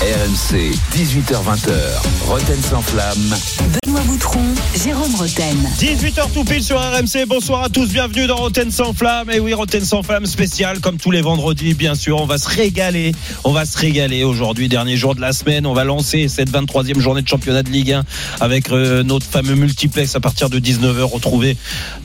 RMC, 18h20h. Roten sans flamme. Benoît Boutron, Jérôme Roten. 18h tout pile sur RMC. Bonsoir à tous, bienvenue dans Roten sans flamme. Et oui, Roten sans flamme spécial, comme tous les vendredis, bien sûr. On va se régaler. On va se régaler aujourd'hui, dernier jour de la semaine. On va lancer cette 23e journée de championnat de Ligue 1 avec euh, notre fameux multiplex à partir de 19h. Retrouver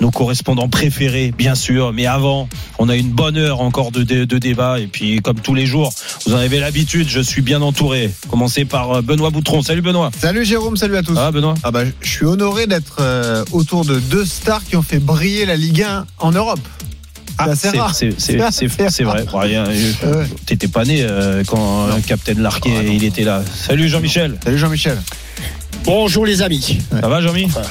nos correspondants préférés, bien sûr. Mais avant, on a une bonne heure encore de, de, de débat. Et puis, comme tous les jours, vous en avez l'habitude, je suis bien entouré. Commencer par euh, Benoît Boutron. Salut Benoît. Salut Jérôme, salut à tous. Ah Benoît. Ah bah, je suis honoré d'être euh, autour de deux stars qui ont fait briller la Ligue 1 en Europe. Ah, c'est vrai. Euh, Ouais. T'étais pas né euh, quand euh, Captain Larquet Ah, il était là. Salut Jean-Michel. Salut Jean-Michel. Bonjour les amis. Ça va Jean-Mi Enfin,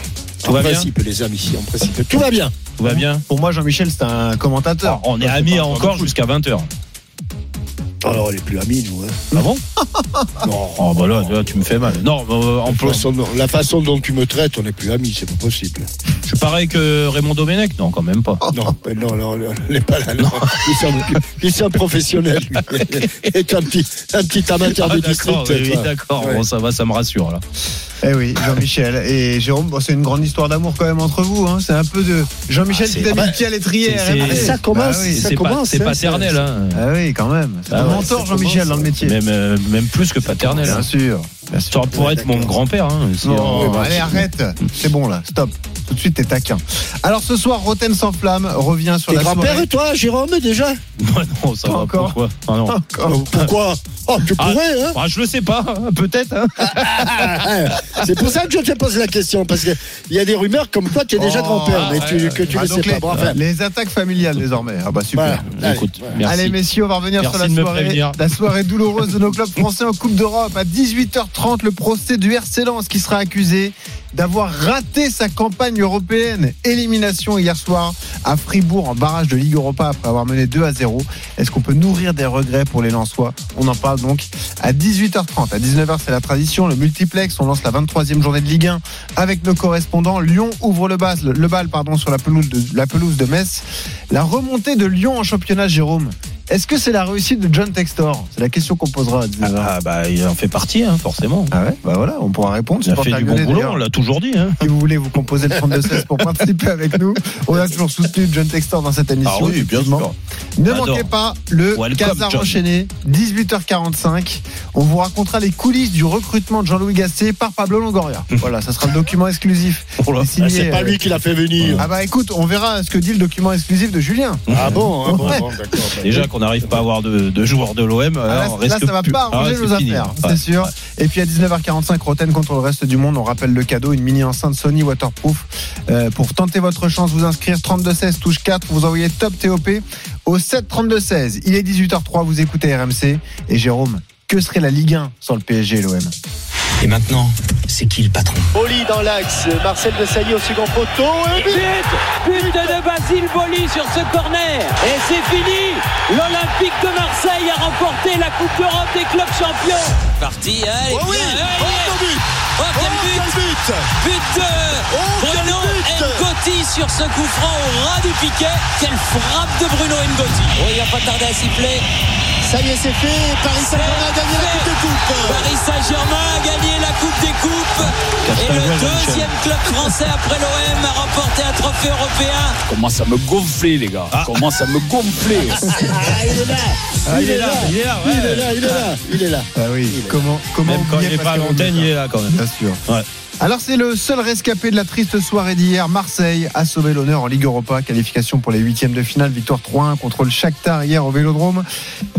Tout en va bien principe, les amis, en principe. Tout va bien. Tout va bien Pour moi, Jean-Michel, c'est un commentateur. On est amis encore jusqu'à 20h. Alors, on n'est plus amis, nous. Hein. Ah bon Non. Oh bah là, là, tu me fais mal. Non, euh, en La plus, façon, la façon dont tu me traites, on n'est plus amis, c'est pas possible. je suis pareil que Raymond Domenech Non, quand même pas. Non, mais non, non, non, on n'est pas là. Non. Lui, c'est un- lui, c'est un professionnel. lui. Et un petit, un petit amateur Ah, de district. oui, oui, d'accord. Ouais. Bon, ça va, ça me rassure là. Eh oui, Jean-Michel. Et Jérôme, bon, c'est une grande histoire d'amour quand même entre vous. Hein. C'est un peu de Jean-Michel Ah, qui t'a mis bah, pied à l'étrier. ça commence, Bah oui. ça commence, c'est hein, paternel. Hein. Ah oui, quand même. C'est Ah un ouais, mentor, Jean-Michel, dans le métier. Même, euh, même plus que paternel. Bien hein. sûr. Ça pourrait être mon grand-père. Hein. Non, euh, bah, allez, arrête. C'est bon là, stop. Tout de suite, t'es taquin. Alors ce soir, Roten sans flamme revient sur T'es la grand-père, soirée. toi, Jérôme, déjà Ouais, non, ça Pas va encore. pourquoi Ah non. Encore. Pourquoi Oh, tu Ah. pourrais, hein Ah, je le sais pas, peut-être. hein. C'est pour ça que je te pose la question, parce qu'il y a des rumeurs comme quoi tu es déjà Oh, grand-père, mais tu, que tu Ah, ne sais les, pas. Bon, enfin, les attaques familiales désormais. Ah bah super. voilà. Allez, Écoute, voilà. merci. Allez messieurs, on va revenir Merci sur la soirée, la soirée douloureuse de nos clubs français en Coupe d'Europe. À 18h30, le procès du RC Lens qui sera accusé d'avoir raté sa campagne européenne. Élimination hier soir à Fribourg en barrage de Ligue Europa après avoir mené 2 à 0. Est-ce qu'on peut nourrir des regrets pour les Lensois? On en parle donc à 18h30. À 19h, c'est la tradition, le multiplex. On lance la 23e journée de Ligue 1 avec nos correspondants. Lyon ouvre le bal, le bal sur la pelouse, de, la pelouse de Metz. La remontée de Lyon en championnat, Jérôme. Est-ce que c'est la réussite de John Textor? C'est la question qu'on posera à 19h. Ah bah il en fait partie, hein, forcément. Ah ouais, bah voilà, on pourra répondre. Il a fait du bon boulot, on l'a toujours dit. Hein. Si vous voulez vous composer le 32-16 pour participer avec nous, on a toujours soutenu John Textor dans cette émission. Ah oui, bien sûr. Ne manquez pas le Welcome, Casar John. enchaîné, 18h45. On vous racontera les coulisses du recrutement de Jean-Louis Gasset par Pablo Longoria. voilà, ça sera le document exclusif. Oh Ah, C'est pas euh, lui qui l'a fait venir. Ah bah écoute, on verra ce que dit le document exclusif de Julien. Ah bon, ah bon, bon, d'accord. Déjà qu'on n'arrive pas à avoir de, de joueurs de l'OM. Ah, là, là, ça va plus. pas arranger Ah, nos c'est affaires, Ouais. c'est sûr. Et puis à 19h45, Roten contre le reste du monde. On rappelle le cadeau, une mini enceinte Sony waterproof. Euh, pour tenter votre chance, vous inscrire 3216 touche 4, vous envoyez top TOP au 7 32 16. Il est 18h03, vous écoutez RMC. Et Jérôme, que serait la Ligue 1 sans le PSG et l'OM Et maintenant, c'est qui le patron Oli dans l'axe, Marcel Desailly au second poteau. Et but But de Basile Boli sur ce corner. Et c'est fini. L'Olympique de Marseille a remporté la Coupe d'Europe des clubs champions. Parti, allez, Oh oui bien, Oh, allez. quel but Oh, quel Oh, but quel but But de Oh, Bruno but Ngotti sur ce coup franc au ras du piquet. Quelle frappe de Bruno Ngotti. Oh, il n'a pas tardé à siffler. Ça y est, c'est fait. Paris Saint-Germain a gagné la Coupe des Coupes. Paris Saint-Germain a gagné la Coupe des Coupes. Et le deuxième club français après l'OM a remporté un trophée européen. commence à me gonfler, les gars. Commence à me gonfler. Ah, il est là. Ah, il est là, il est là, Il est là, il est là. Il est là. Ah oui, comment, comment Même quand il n'est pas à l'antenne, il est là quand même. Bien sûr. Ouais. Alors c'est le seul rescapé de la triste soirée d'hier. Marseille a sauvé l'honneur en Ligue Europa. Qualification pour les huitièmes de finale. Victoire 3-1 contre le Shakhtar hier au Vélodrome.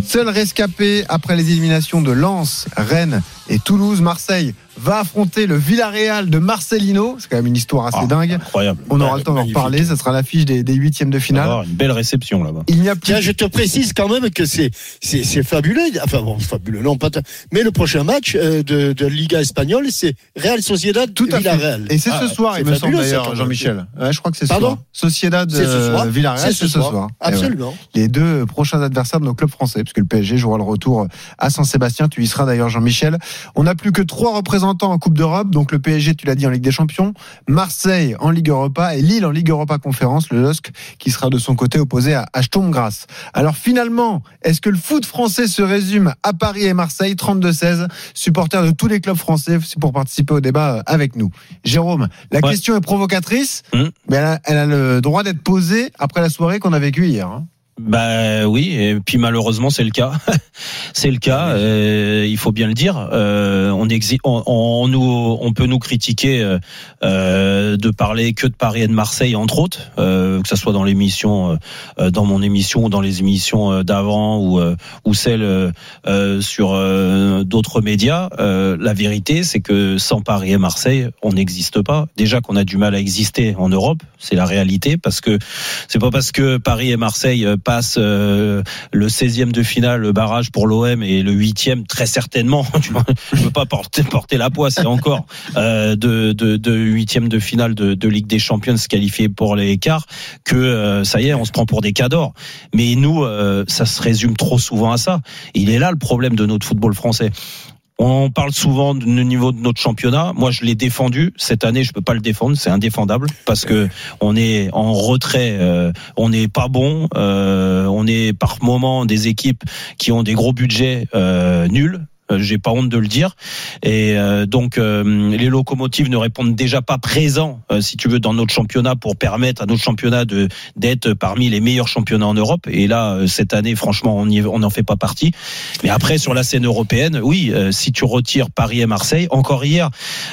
Seul rescapé après les éliminations de Lens, Rennes et Toulouse. Marseille va affronter le Villarreal de Marcelino. C'est quand même une histoire assez Ah, dingue. Incroyable. On aura le temps d'en reparler. Ça sera l'affiche des, des huitièmes de On va finale. avoir une belle réception là-bas. Il n'y a plus. Tiens, je te précise quand même que c'est c'est fabuleux. Enfin bon, fabuleux, non pas. Mais le prochain match euh, de, de Liga espagnole, c'est Real Sociedad Tout à fait. Villarreal. Et c'est Ah, ce soir, c'est il me semble d'ailleurs. Jean-Michel. Ouais, je crois que c'est ce soir. Sociedad C'est ce soir. euh, Villarreal, c'est ce soir. Eh ouais. Absolument. les deux prochains adversaires de nos clubs français, puisque le PSG jouera le retour à Saint-Sébastien. Tu y seras d'ailleurs, Jean-Michel. On n'a plus que trois représentants en Coupe d'Europe. Donc le PSG, tu l'as dit, en Ligue des Champions, Marseille en Ligue Europa et Lille en Ligue Europa Conférence. Le LOSC qui sera de son côté opposé à, Sturm Graz. Alors finalement, est-ce que le foot français se résume à Paris et Marseille? 32-16, supporters de tous les clubs français, c'est pour participer au débat euh, avec nous. Jérôme, la Ouais. question est provocatrice, Hum. mais elle a, elle a le droit d'être posée après la soirée qu'on a vécue hier. hein. Bah oui, et puis malheureusement c'est le cas. c'est le cas. euh, il faut bien le dire. Euh, on, exi- on, on nous, on peut nous critiquer euh, euh, de parler que de Paris et de Marseille entre autres, euh, que ça soit dans l'émission, euh, dans mon émission ou dans les émissions d'avant ou euh, ou celles sur euh, d'autres médias. Euh, la vérité, c'est que sans Paris et Marseille, on n'existe pas. Déjà qu'on a du mal à exister en Europe, c'est la réalité, parce que c'est pas parce que Paris et Marseille passent euh, le 16e de finale, le barrage pour l'OM et le 8e très certainement. Je veux pas porter, porter la poisse encore euh, de, de, de 8e de finale de, de Ligue des Champions se qualifier pour les quarts que euh, ça y est, on se prend pour des cadors. Mais nous, euh, ça se résume trop souvent à ça. Il est là le problème de notre football français. On parle souvent du niveau de notre championnat. Moi, je l'ai défendu cette année. Je peux pas le défendre, c'est indéfendable parce que on est en retrait. euh, on n'est pas bon. euh, on est par moment des équipes qui ont des gros budgets euh, nuls. Euh, J'ai pas honte de le dire. Et euh, donc euh, les locomotives ne répondent déjà pas présents, si tu veux, dans notre championnat pour permettre à notre championnat de d'être parmi les meilleurs championnats en Europe. Et là, cette année, franchement, on n'en fait pas partie. Mais après, sur la scène européenne, oui, si tu retires Paris et Marseille, encore hier,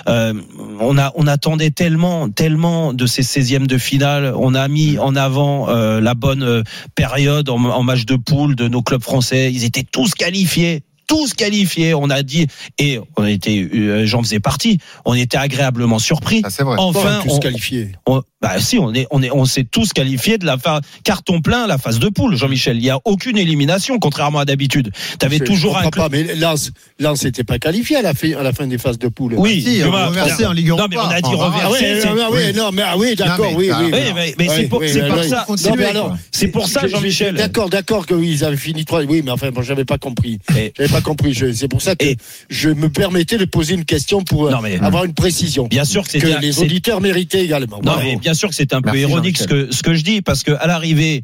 euh, on a on attendait tellement tellement de ces 16e de finale. On a mis en avant euh, la bonne période en, en match de poule de nos clubs français. Ils étaient tous qualifiés tous qualifiés, on a dit, et on a été, euh, j'en faisais partie, on était agréablement surpris. Ah, c'est vrai. Enfin, tous on, qualifiés. on- bah si, on est, on est, on s'est tous qualifiés de la fa- carton plein, la phase de poule, Jean-Michel. Il y a aucune élimination, contrairement à d'habitude. T'avais toujours un club. pas, mais Lens, Lens n'était pas qualifié à la, fin, à la fin des phases de poule. Oui, Si, Thomas, reversé en Ligue Non, Europa. mais on a dit. Ah reversé. oui, non, mais, oui, non, mais, ah oui, d'accord, oui, oui. Oui, mais, mais c'est pour, oui, c'est oui, pour ça. Non. C'est pour ça, Je- je- Jean-Michel. D'accord, d'accord que oui, ils avaient fini trois. Oui, mais enfin, bon, j'avais pas compris. J'avais pas compris. C'est pour ça que je me permettais de poser une question pour euh, Non, avoir une précision. Bien sûr que les c'est- auditeurs méritaient également. Bien sûr que c'est un peu Merci, ironique ce que, ce que je dis, parce que à l'arrivée,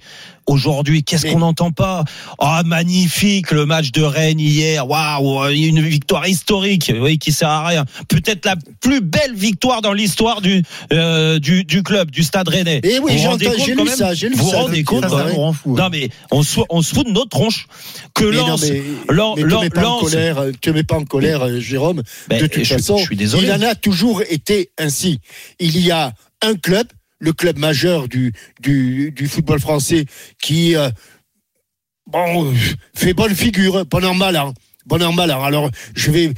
aujourd'hui, qu'est-ce qu'on n'entend pas? Ah, magnifique le match de Rennes hier, waouh, une victoire historique, oui, qui sert à rien. Peut-être la plus belle victoire dans l'histoire du, euh, du, du club, du Stade Rennais. Eh oui, Vous j'ai vous rendez lu ça, j'ai lu Vous vous ça, rendez effectivement. compte Ça, fou. hein. Non, mais on se, on se fout de notre tronche que Mais non, Lens. mais, Lan- mais te Lan- mets pas en colère, Jérôme. Ben, de toute je, façon, je suis désolé. il en a toujours été ainsi. Il y a un club, le club majeur du, du, du football français, qui euh, bon, euh, fait bonne figure, an, mal an. Bon an, mal an. Alors, je vais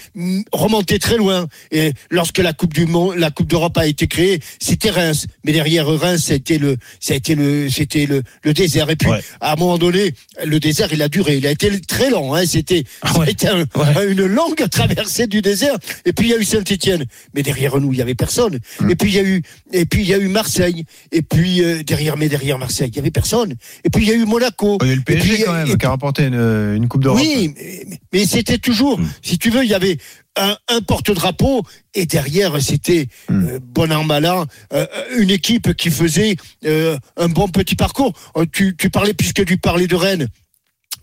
remonter très loin. Et lorsque la Coupe du Monde, la Coupe d'Europe a été créée, c'était Reims. Mais derrière Reims, été le, été le, c'était le, le désert. Et puis, Ouais. à un moment donné, le désert, il a duré. Il a été très long. Hein. C'était, Ah ouais. c'était un- Ouais. une longue traversée du désert. Et puis il y a eu Saint-Étienne, mais derrière nous il y avait personne. Mm. Et puis il y a eu, et puis il y a eu Marseille. Et puis euh, derrière, mais derrière Marseille, il y avait personne. Et puis il y a eu Monaco. Il y a eu le Et PSG puis, quand même, et- qui a remporté une, une Coupe d'Europe. oui, mais, mais c'était toujours, Mm. si tu veux, il y avait un, un porte-drapeau et derrière c'était Mm. euh, bon an mal an, euh, une équipe qui faisait euh, un bon petit parcours. Tu, tu parlais puisque tu parlais de Rennes.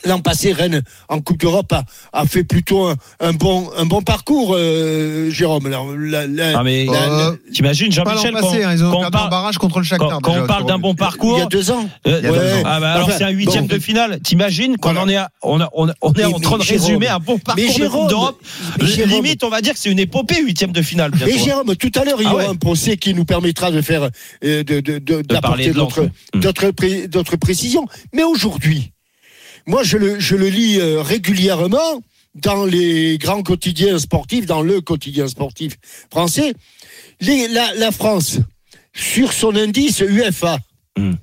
L'an passé, Rennes en Coupe d'Europe a, a fait plutôt un, un bon un bon parcours, euh, Jérôme. La- la- la- Ah, mais Euh, t'imagines, Jean-Michel, quand, passé, hein, ils ont quand on parle, barrage contre le Shakhtar. quand, quand déjà, on parle d'un bon il parcours, y a deux ans. Euh, Il y a deux ans. Ah bah alors Enfin, c'est un huitième bon. de finale. T'imagines qu'on Voilà. en est, à- on, a- on, a- on est Mais- en train mais de Jérôme, résumer un bon parcours de Jérôme, Coupe d'Europe. mais Jérôme- Limite, on va dire que c'est une épopée huitième de finale. bientôt. Et Jérôme, tout à l'heure, il y Ah aura ouais. un procès qui nous permettra de faire, euh, de, de, de, de d'apporter de d'autres. Mm. pré- d'autres précisions. Mais aujourd'hui, moi, je le, je le lis euh, régulièrement dans les grands quotidiens sportifs, dans le quotidien sportif français, les- la, la France, sur son indice UEFA, Hmm.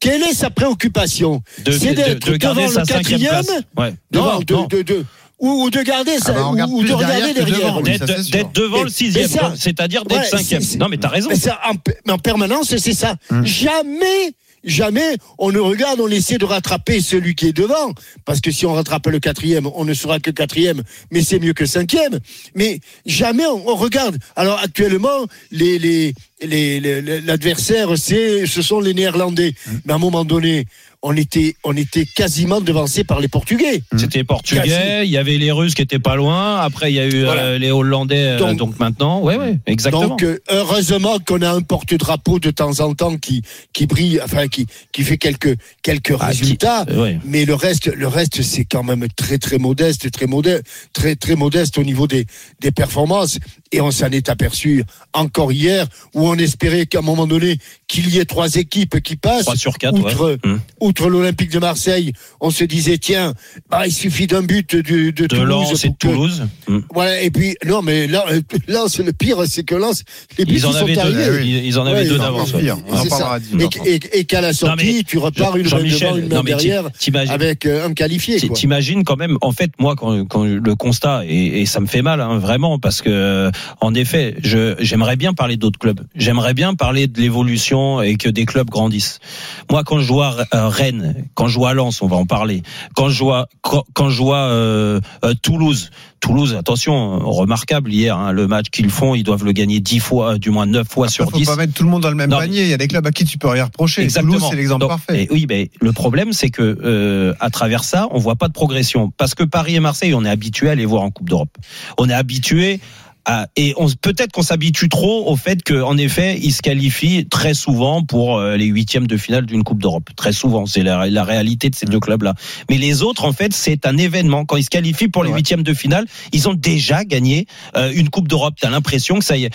quelle est sa préoccupation? De, C'est d'être de devant le quatrième, place. Ouais. devant, Non, de, non. de- de- ou, ou de garder Ah ça, bah, on ou, de derrière regarder derrière. devant, oui. D'être devant le sixième, c'est-à-dire d'être Ouais, cinquième. c'est- Non, mais t'as raison. Mais ça, en, permanence, c'est ça. Hum. Jamais, jamais, on ne regarde, on essaie de rattraper celui qui est devant. Parce que si on rattrape le quatrième, on ne sera que quatrième, mais c'est mieux que cinquième. Mais jamais on, on regarde. Alors actuellement, les, les, les, les- les- l'adversaire, c'est, ce sont les Néerlandais. Hum. Mais à un moment donné, on était, on était quasiment devancé par les Portugais. C'était portugais, il y avait les Russes qui étaient pas loin, après il y a eu euh, les Hollandais, euh, donc, maintenant, ouais, ouais, exactement. Donc euh, heureusement qu'on a un porte-drapeau de temps en temps qui qui brille, enfin qui qui fait quelques quelques Ah, résultats. ouais. Mais le reste, le reste, c'est quand même très très modeste, très modeste, très très modeste au niveau des des performances. Et on s'en est aperçu encore hier, où on espérait qu'à un moment donné qu'il y ait trois équipes qui passent. 3 sur 4, outre, ouais. Hum. Outre l'Olympique de Marseille, on se disait tiens, bah, il suffit d'un but de, de, De Toulouse Lens et de pour que- Toulouse. Hum. voilà, et puis, non, mais là, euh, là c'est le pire, c'est que Lens, les buts Ils en qui avaient sont deux, arrivés. ils, ils en avaient Ouais, deux d'avance. Et, et- et qu'à la sortie, tu repars une main Jean-Michel, devant, une main derrière, t'imagines- avec euh, un qualifié. T'imagines quand même, en fait, moi, quand, quand le constat, et, et ça me fait mal, hein, vraiment, parce que, euh, en effet, je, j'aimerais bien parler d'autres clubs. J'aimerais bien parler de l'évolution et que des clubs grandissent. Moi, quand je vois euh, Rennes, quand je vois Lens, on va en parler. Quand je vois, quand, quand je vois euh, euh, Toulouse, Toulouse, attention, remarquable hier, hein, le match qu'ils font, ils doivent le gagner 10 fois, du moins 9 fois Après, sur faut 10. pas mettre tout le monde dans le même Non, panier. Il y a des clubs à qui tu peux rien reprocher. Exactement. Toulouse, c'est l'exemple parfait. et oui, mais le problème, c'est que euh, à travers ça, on voit pas de progression parce que Paris et Marseille, on est habitué à les voir en Coupe d'Europe. On est habitué. À, et on, peut-être qu'on s'habitue trop au fait qu'en effet, ils se qualifient très souvent pour euh, les huitièmes de finale d'une Coupe d'Europe. Très souvent, c'est la, la réalité de ces deux clubs-là. Mais les autres, en fait, c'est un événement. Quand ils se qualifient pour les Ouais. huitièmes de finale, ils ont déjà gagné euh, une Coupe d'Europe. T'as l'impression que ça y est.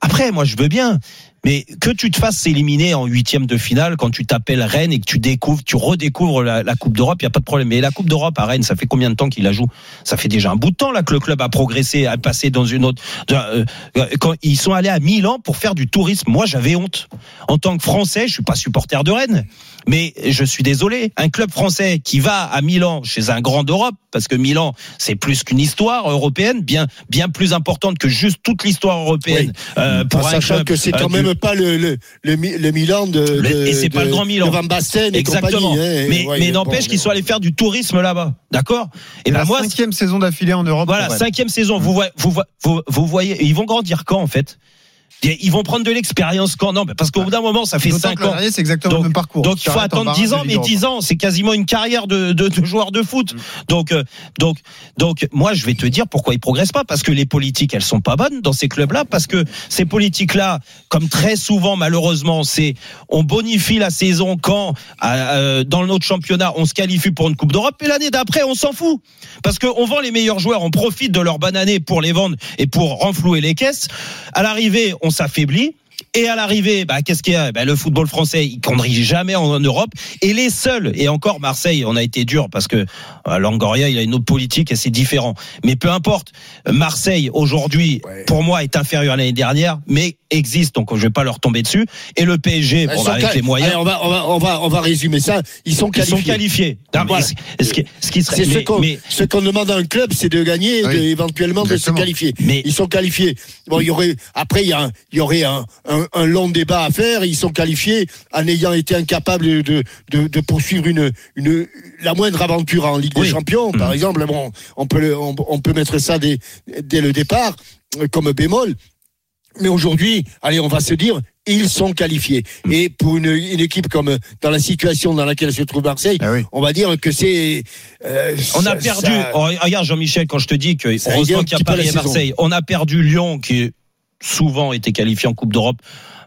Après, moi, je veux bien. Mais que tu te fasses éliminer en huitième de finale quand tu t'appelles Rennes et que tu découvres, tu redécouvres la, la Coupe d'Europe, il y a pas de problème. Mais la Coupe d'Europe à Rennes, ça fait combien de temps qu'il la joue? Ça fait déjà un bout de temps là que le club a progressé, a passé dans une autre. euh, Quand ils sont allés à Milan pour faire du tourisme, moi j'avais honte. En tant que Français, je suis pas supporter de Rennes, mais je suis désolé. Un club français qui va à Milan chez un grand d'Europe, parce que Milan c'est plus qu'une histoire européenne, bien bien plus importante que juste toute l'histoire européenne. euh, pour en un sachant club, que c'est euh, quand du- même pas le, le, le, Mi- le Milan de, Le- de- et c'est pas de- le grand Milan. de Van Basten et Exactement. compagnie. hein. mais Ouais, mais bon, n'empêche qu'ils sont allés faire du tourisme là-bas. D'accord? Et ben la moi, cinquième saison d'affilée en Europe. voilà, cinquième saison. Vous voyez, vous, voyez- vous, vous voyez, ils vont grandir quand en fait? Ils vont prendre de l'expérience quand Non, parce qu'au bout d'un moment, ça fait D'autant 5 que l'an ans. c'est exactement Donc- le même parcours. Donc il faut attendre barrage 10 ans, mais Ligue 10 ans, c'est quasiment une carrière de, de, de joueur de foot. Donc, euh, donc, donc, moi, je vais te dire pourquoi ils progressent pas, parce que les politiques, elles sont pas bonnes dans ces clubs-là, parce que ces politiques-là, comme très souvent, malheureusement, c'est on bonifie la saison quand euh, dans notre championnat on se qualifie pour une Coupe d'Europe, et l'année d'après on s'en fout, parce qu'on vend les meilleurs joueurs, on profite de leur bonne année pour les vendre et pour renflouer les caisses. À l'arrivée, on s'affaiblit. Et à l'arrivée, bah, qu'est-ce qu'il y a? Bah, Le football français, il conduit jamais en, en Europe. Et les seuls, et encore Marseille, on a été dur parce que euh, Langoria, il a une autre politique et c'est différent. Mais peu importe, Marseille aujourd'hui, pour moi, est inférieur à l'année dernière, mais existe, donc je vais pas leur tomber dessus. Et le PSG, Ils bon, bah, avec les moyens, Allez, on, va, on, va, on, va, on va résumer ça. Ils sont ils qualifiés. sont qualifiés. Non, mais Voilà. ce, ce qui, ce qui serait, C'est ce mais- qu'on mais- demande à un club, c'est de gagner et Oui. de, éventuellement de se qualifier. Mais- Ils sont qualifiés. Bon, il y aurait après il y, a un- il y aurait un, un, un long débat à faire. Ils sont qualifiés en ayant été incapables de, de, de poursuivre une, une la moindre aventure en Ligue Oui. des Champions, par Mhm. exemple. Bon, on peut le- on, on peut mettre ça dès, dès le départ euh, comme bémol. Mais aujourd'hui, allez, on va se dire, ils sont qualifiés. Et pour une, une équipe comme dans la situation dans laquelle se trouve Marseille, Ah oui. on va dire que c'est. euh, On ça- a perdu. ça- Oh, regarde Jean-Michel, quand je te dis que heureusement qu'il y a Paris et saison. Marseille, on a perdu Lyon qui souvent été qualifié en Coupe d'Europe.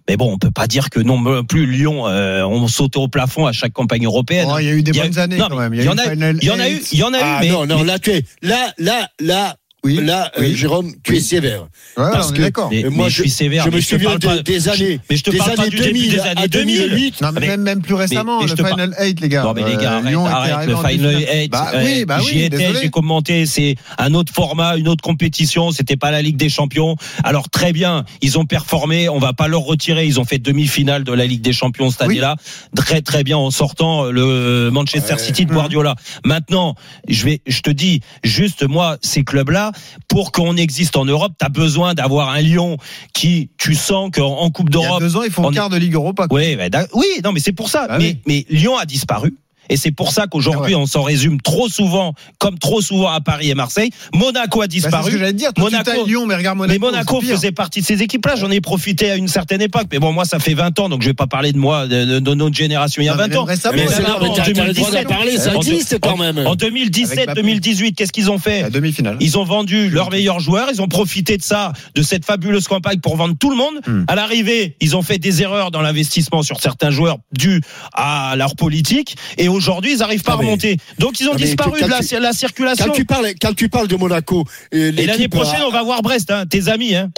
Mais bon, on peut pas dire que non plus Lyon euh, ont sauté au plafond à chaque campagne européenne. Oh, il y a eu des Il y a- bonnes années non, quand même. il y en a, Final il y en a eu, il y en a eu, Ah mais, non, non, mais- là, tu es, là, là, là, là, là euh, oui. Jérôme, tu Oui. es sévère. Ouais, Parce que- d'accord. Mais, moi, mais je je- suis sévère. je me mais te souviens parle des- années- Mais je te des parle pas années du début 2000 des à années 2000. 2008. Non, mais, même, même plus récemment, mais le je te Final 8, les gars. Non mais les gars, Euh, arrête, arrête le Final demi-finale. 8. Bah euh, oui, bah J'y oui, étais, désolé. j'ai commenté, c'est un autre format, une autre compétition, c'était pas la Ligue des Champions. Alors très bien, ils ont performé, on va pas leur retirer, ils ont fait demi-finale de la Ligue des Champions cette Oui. année-là, très très bien en sortant le Manchester City de Guardiola. Maintenant, je vais je te dis juste moi ces clubs-là pour qu'on existe en Europe, tu as besoin d'avoir un Lyon qui tu sens qu'en en Coupe Il y a d'Europe deux ans, ils font on quart de Ligue Europa. quoi. oui, bah, oui, non, mais c'est pour ça. Ah mais, oui. mais Lyon a disparu. Et c'est pour ça qu'aujourd'hui, Ah ouais. on s'en résume trop souvent, comme trop souvent à Paris et Marseille. Monaco a Bah, c'est ce disparu. que j'allais te dire. Toi, Monaco- tu Lyon, mais regarde Monaco. mais Monaco faisait partie de ces équipes-là. J'en ai profité à une certaine époque. Mais bon, moi, ça fait 20 ans, donc je vais pas parler de moi, de, de- de notre génération il y a Non, mais 20 ans. récemment, Mais c'est là, là, en mais t'as- t'as le droit 2017, d'en parler, ça en- existe quand même. En 2017, Avec Mbappé. 2018, qu'est-ce qu'ils ont fait La demi-finale. ils ont vendu leurs meilleurs joueurs, ils ont profité de ça, de cette fabuleuse campagne pour vendre tout le monde. Hmm. À l'arrivée, ils ont fait des erreurs dans l'investissement sur certains joueurs dues à leur politique. Et aujourd'hui, ils n'arrivent pas Ah, à mais- remonter. Donc, ils ont Ah, disparu de la, tu- la circulation. Quand tu parles, quand tu parles de Monaco, euh, Et l'année prochaine, a- on va voir Brest, hein, tes amis. Hein.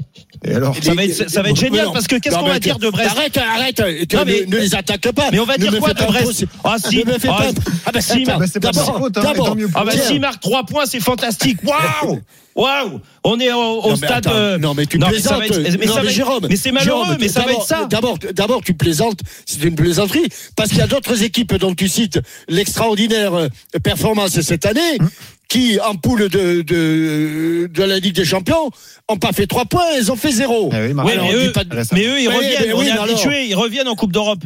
Et alors Ça va être, ça va être Mais génial non. parce que qu'est-ce qu'on va dire de Brest Arrête, arrête, Non, mais- ne, ne les attaque pas. Mais on va Ne dire quoi de Brest Ah si, Ne me fais ah, pas. Ah bah si, d'abord, hein, d'abord. Ah bah s'il marque 3 points, c'est fantastique. Waouh Waouh On est au, au Non, mais stade. attends, euh, non mais tu mais plaisantes. être- mais Non, être- Jérôme, mais c'est malheureux, Jérôme, mais ça va d'abord- être ça. D'abord, d'abord, tu plaisantes. C'est une plaisanterie parce qu'il y a d'autres équipes dont tu cites l'extraordinaire euh, performance cette année. Hum. Qui, en poule de, de, de la Ligue des Champions, ont pas fait trois points, ils ont fait zéro. Eh oui, Oui, mais, eux, pas de- mais eux, ils Mais- reviennent. mais on oui, est mais alors habitués, ils reviennent en Coupe d'Europe.